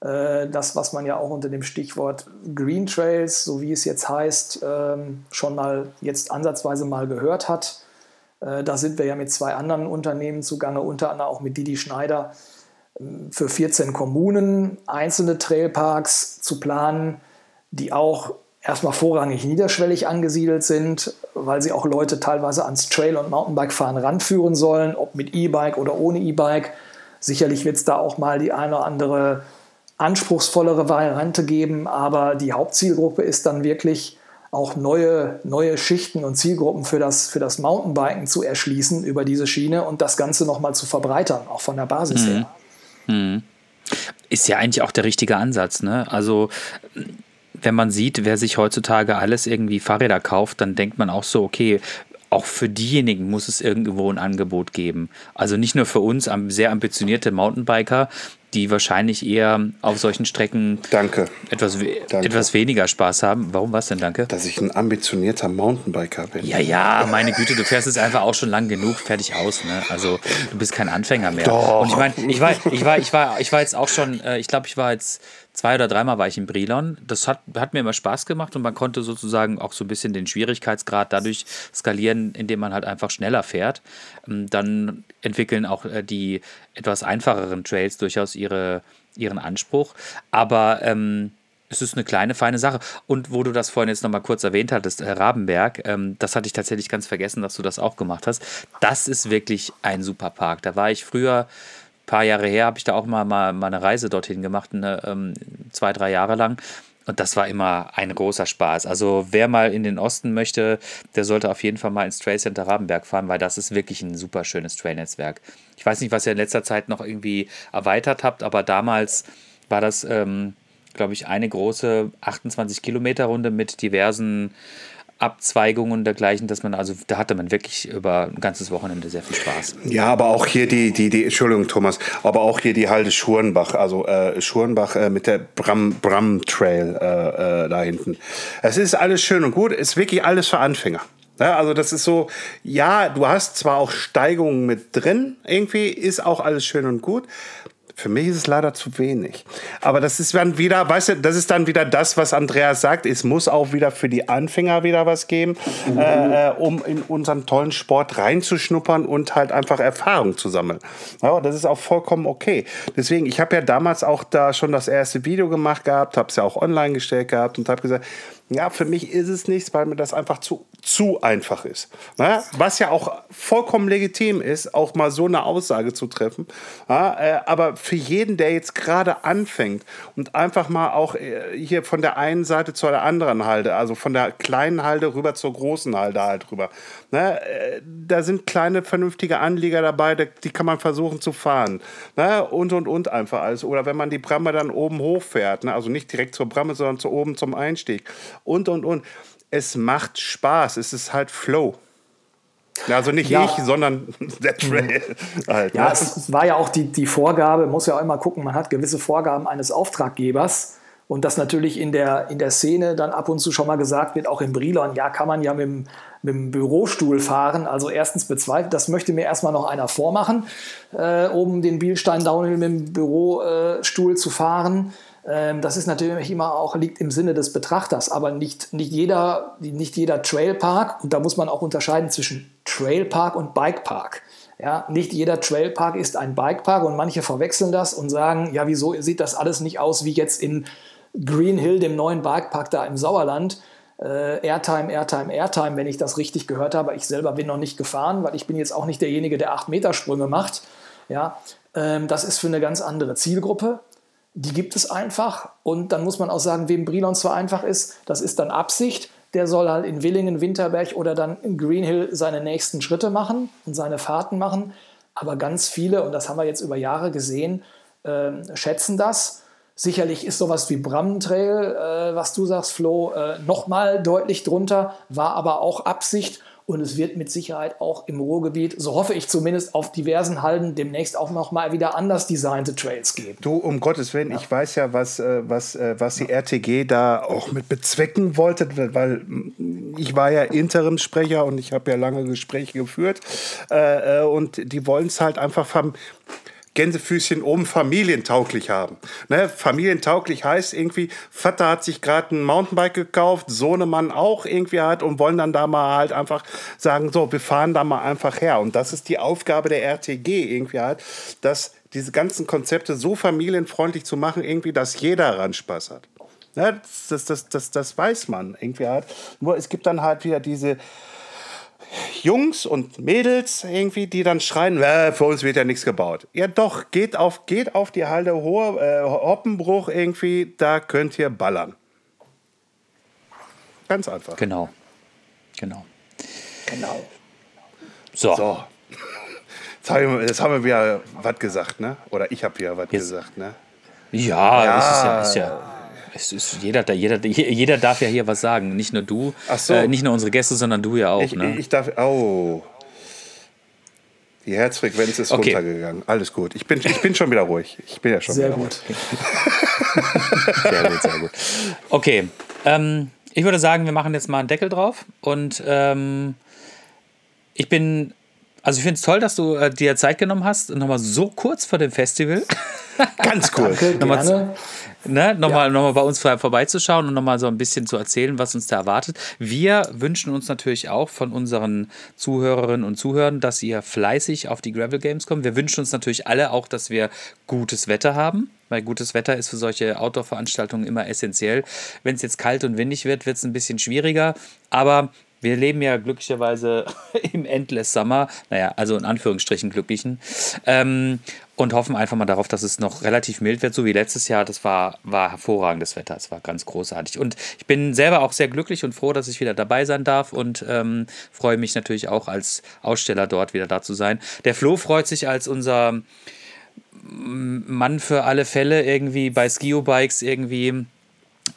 Äh, das, was man ja auch unter dem Stichwort Green Trails, so wie es jetzt heißt, ähm, schon mal jetzt ansatzweise mal gehört hat. Äh, da sind wir ja mit zwei anderen Unternehmen zugange, unter anderem auch mit Didi Schneider, für 14 Kommunen einzelne Trailparks zu planen, die auch erstmal vorrangig niederschwellig angesiedelt sind, weil sie auch Leute teilweise ans Trail- und Mountainbike-Fahren ranführen sollen, ob mit E-Bike oder ohne E-Bike. Sicherlich wird es da auch mal die eine oder andere anspruchsvollere Variante geben, aber die Hauptzielgruppe ist dann wirklich auch neue, neue Schichten und Zielgruppen für das, für das Mountainbiken zu erschließen über diese Schiene und das Ganze nochmal zu verbreitern, auch von der Basis mhm. her. Mhm. Ist ja eigentlich auch der richtige Ansatz. Ne? Also wenn man sieht, wer sich heutzutage alles irgendwie Fahrräder kauft, dann denkt man auch so, okay, auch für diejenigen muss es irgendwo ein Angebot geben. Also nicht nur für uns sehr ambitionierte Mountainbiker, die wahrscheinlich eher auf solchen Strecken danke. Etwas, danke. etwas weniger Spaß haben. Warum was denn, danke? Dass ich ein ambitionierter Mountainbiker bin. Ja, ja, meine Güte, du fährst es einfach auch schon lang genug, fertig aus. Ne? Also du bist kein Anfänger mehr. Doch. Und ich meine, ich war, ich, war, ich, war, ich war jetzt auch schon, äh, ich glaube, ich war jetzt zwei oder dreimal war ich in Brilon. Das hat, hat mir immer Spaß gemacht und man konnte sozusagen auch so ein bisschen den Schwierigkeitsgrad dadurch skalieren, indem man halt einfach schneller fährt. Ähm, dann entwickeln auch äh, die etwas einfacheren Trails durchaus ihre, ihren Anspruch. Aber ähm, es ist eine kleine, feine Sache. Und wo du das vorhin jetzt nochmal kurz erwähnt hattest, äh, Rabenberg, ähm, das hatte ich tatsächlich ganz vergessen, dass du das auch gemacht hast. Das ist wirklich ein super Park. Da war ich früher paar Jahre her habe ich da auch mal, mal, mal eine Reise dorthin gemacht, eine, ähm, zwei, drei Jahre lang. Und das war immer ein großer Spaß. Also wer mal in den Osten möchte, der sollte auf jeden Fall mal ins Trail Center Rabenberg fahren, weil das ist wirklich ein super schönes Trail-Netzwerk. Ich weiß nicht, was ihr in letzter Zeit noch irgendwie erweitert habt, aber damals war das, ähm, glaube ich, eine große 28 Kilometer Runde mit diversen Abzweigungen und dergleichen, dass man, also da hatte man wirklich über ein ganzes Wochenende sehr viel Spaß. Ja, aber auch hier die, die, die Entschuldigung, Thomas, aber auch hier die Halde Schurenbach, also äh, Schurenbach äh, mit der Bram, Bram Trail äh, äh, da hinten. Es ist alles schön und gut, ist wirklich alles für Anfänger. Ja, also das ist so, ja, du hast zwar auch Steigungen mit drin, irgendwie ist auch alles schön und gut, für mich ist es leider zu wenig. Aber das ist dann wieder, weißt du, das ist dann wieder das, was Andreas sagt. Es muss auch wieder für die Anfänger wieder was geben, mhm. äh, um in unseren tollen Sport reinzuschnuppern und halt einfach Erfahrung zu sammeln. Ja, das ist auch vollkommen okay. Deswegen, ich habe ja damals auch da schon das erste Video gemacht gehabt, habe es ja auch online gestellt gehabt und habe gesagt, ja, für mich ist es nichts, weil mir das einfach zu, zu einfach ist. Ja, was ja auch vollkommen legitim ist, auch mal so eine Aussage zu treffen. Ja, äh, aber für jeden, der jetzt gerade anfängt und einfach mal auch äh, hier von der einen Seite zur anderen Halde, also von der kleinen Halde rüber zur großen Halde halt rüber. Ne, äh, da sind kleine, vernünftige Anlieger dabei, die kann man versuchen zu fahren. Ne, und, und, und einfach alles. Oder wenn man die Bramme dann oben hochfährt, ne, also nicht direkt zur Bramme, sondern zu oben zum Einstieg und, und, und. Es macht Spaß, es ist halt Flow. Also nicht ja. ich, sondern der Trail. Halt, ja, ne? es war ja auch die, die Vorgabe, muss ja auch immer gucken, man hat gewisse Vorgaben eines Auftraggebers. Und das natürlich in der, in der Szene dann ab und zu schon mal gesagt wird, auch in Brilon, ja, kann man ja mit dem, mit dem Bürostuhl fahren. Also erstens bezweifelt, das möchte mir erstmal noch einer vormachen, äh, oben den Bielstein Downhill mit dem Bürostuhl zu fahren. Ähm, das ist natürlich immer auch, liegt im Sinne des Betrachters, aber nicht, nicht, jeder, nicht jeder Trailpark, und da muss man auch unterscheiden zwischen Trailpark und Bikepark. Ja, nicht jeder Trailpark ist ein Bikepark und manche verwechseln das und sagen, ja, wieso sieht das alles nicht aus wie jetzt in Green Hill, dem neuen Bikepark da im Sauerland? Äh, Airtime, Airtime, Airtime, wenn ich das richtig gehört habe. Ich selber bin noch nicht gefahren, weil ich bin jetzt auch nicht derjenige, der 8-Meter-Sprünge macht. Ja, ähm, das ist für eine ganz andere Zielgruppe. die gibt es einfach. Und dann muss man auch sagen, wem Brilon zwar einfach ist, das ist dann Absicht. Der soll halt in Willingen, Winterberg oder dann in Greenhill seine nächsten Schritte machen und seine Fahrten machen. Aber ganz viele, und das haben wir jetzt über Jahre gesehen, äh, schätzen das. Sicherlich ist sowas wie Brammentrail, äh, was du sagst, Flo, äh, nochmal deutlich drunter, war aber auch Absicht. Und es wird mit Sicherheit auch im Ruhrgebiet, so hoffe ich zumindest, auf diversen Halden demnächst auch noch mal wieder anders designte Trails geben. Du, um Gottes Willen, ja. ich weiß ja, was, äh, was, äh, was die RTG da auch mit bezwecken wollte, weil ich war ja Interimsprecher und ich habe ja lange Gespräche geführt. Äh, und die wollen es halt einfach Gänsefüßchen oben familientauglich haben. Ne? Familientauglich heißt irgendwie, Vater hat sich gerade ein Mountainbike gekauft, Sohnemann auch irgendwie hat und wollen dann da mal halt einfach sagen, so, wir fahren da mal einfach her. Und das ist die Aufgabe der RTG irgendwie halt, dass diese ganzen Konzepte so familienfreundlich zu machen, irgendwie, dass jeder daran Spaß hat. Ne? Das, das, das, das weiß man irgendwie halt. Nur es gibt dann halt wieder diese Jungs und Mädels irgendwie, die dann schreien, äh, für uns wird ja nichts gebaut. Ja doch, geht auf, geht auf die Halde Hohe, äh, Hoppenbruch irgendwie, da könnt ihr ballern. Ganz einfach. Genau. Genau. Genau. So. so. Jetzt haben wir, jetzt haben wir wieder was gesagt, ne? Oder ich habe wieder was gesagt, ne? Ja, ja, das ist ja, ist ja es ist jeder, jeder, jeder darf ja hier was sagen. Nicht nur du, so. äh, nicht nur unsere Gäste, sondern du ja auch. Ich, ne? ich darf. Oh. Die Herzfrequenz ist okay. runtergegangen. Alles gut. Ich bin, ich bin schon wieder ruhig. Ich bin ja schon sehr wieder gut. sehr gut, sehr gut. Okay. Ähm, ich würde sagen, wir machen jetzt mal einen Deckel drauf. Und ähm, ich bin also ich finde es toll, dass du äh, dir Zeit genommen hast, nochmal so kurz vor dem Festival. Ganz cool. Danke, nochmal, ne, nochmal, ja. nochmal bei uns vorbeizuschauen und nochmal so ein bisschen zu erzählen, was uns da erwartet. Wir wünschen uns natürlich auch von unseren Zuhörerinnen und Zuhörern, dass ihr fleißig auf die Gravel Games kommt. Wir wünschen uns natürlich alle auch, dass wir gutes Wetter haben weil gutes Wetter ist für solche Outdoor-Veranstaltungen immer essentiell. Wenn es jetzt kalt und windig wird, wird es ein bisschen schwieriger, aber wir leben ja glücklicherweise im Endless Summer, naja, also in Anführungsstrichen glücklichen, ähm, und hoffen einfach mal darauf, dass es noch relativ mild wird, so wie letztes Jahr. Das war, war hervorragendes Wetter, es war ganz großartig. Und ich bin selber auch sehr glücklich und froh, dass ich wieder dabei sein darf und ähm, freue mich natürlich auch als Aussteller dort wieder da zu sein. Der Flo freut sich als unser Mann für alle Fälle irgendwie bei Skio-Bikes irgendwie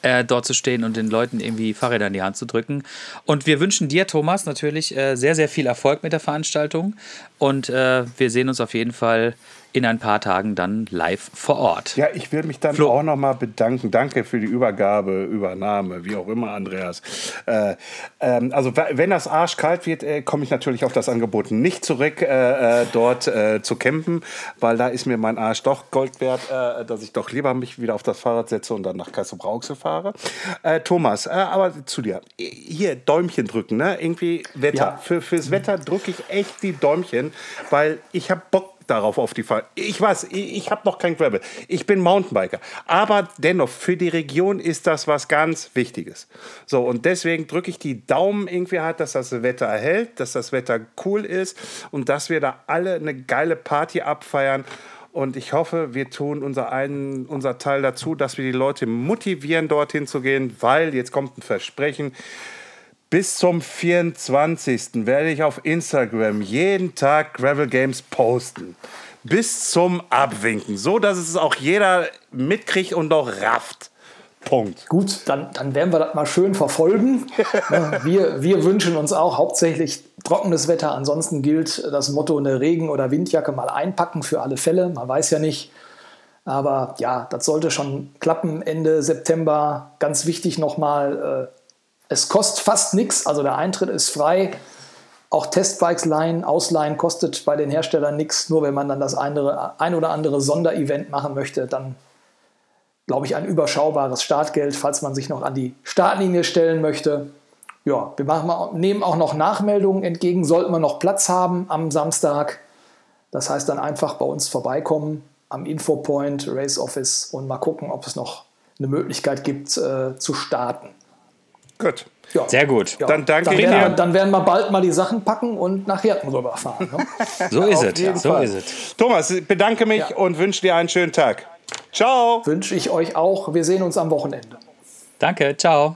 äh, dort zu stehen und den Leuten irgendwie Fahrräder in die Hand zu drücken. Und wir wünschen dir, Thomas, natürlich äh, sehr, sehr viel Erfolg mit der Veranstaltung. Und äh, wir sehen uns auf jeden Fall in ein paar Tagen dann live vor Ort. Ja, ich will mich dann Flo. auch nochmal bedanken. Danke für die Übergabe, Übernahme, wie auch immer, Andreas. Äh, ähm, also wenn das arschkalt wird, äh, komme ich natürlich auf das Angebot nicht zurück, äh, äh dort äh, zu campen, weil da ist mir mein Arsch doch Gold wert, äh, dass ich doch lieber mich wieder auf das Fahrrad setze und dann nach Kassel-Brauxel fahre. Thomas, aber zu dir. Hier, Däumchen drücken, ne? Irgendwie Wetter. Ja. Für, fürs Wetter drücke ich echt die Däumchen, weil ich habe Bock darauf auf die Fahrt. Ich weiß, ich, ich habe noch kein Gravel. Ich bin Mountainbiker. Aber dennoch, für die Region ist das was ganz Wichtiges. So, und deswegen drücke ich die Daumen irgendwie halt, dass das Wetter erhält, dass das Wetter cool ist und dass wir da alle eine geile Party abfeiern. Und ich hoffe, wir tun unser, einen, unser Teil dazu, dass wir die Leute motivieren, dorthin zu gehen, weil jetzt kommt ein Versprechen. Bis zum 24. werde ich auf Instagram jeden Tag Gravel Games posten. Bis zum Abwinken. So, dass es auch jeder mitkriegt und auch rafft. Punkt. Gut, dann, dann werden wir das mal schön verfolgen. wir, wir wünschen uns auch hauptsächlich trockenes Wetter. Ansonsten gilt das Motto eine Regen- oder Windjacke mal einpacken für alle Fälle. Man weiß ja nicht. Aber ja, das sollte schon klappen Ende September. Ganz wichtig nochmal, äh, es kostet fast nichts, also der Eintritt ist frei. Auch Testbikes leihen, ausleihen kostet bei den Herstellern nichts. Nur wenn man dann das andere, ein oder andere Sonderevent machen möchte, dann glaube ich ein überschaubares Startgeld, falls man sich noch an die Startlinie stellen möchte. Ja, wir machen, nehmen auch noch Nachmeldungen entgegen, sollten wir noch Platz haben am Samstag. Das heißt dann einfach bei uns vorbeikommen am Infopoint, Race Office und mal gucken, ob es noch eine Möglichkeit gibt äh, zu starten. Gut. Ja. Sehr gut. Ja. Dann danke dann werden, wir, dann werden wir bald mal die Sachen packen und nach Herten rüberfahren. Ne? so ist es. So ist es. Thomas, bedanke mich ja. und wünsche dir einen schönen Tag. Ciao. Wünsche ich euch auch. Wir sehen uns am Wochenende. Danke, ciao.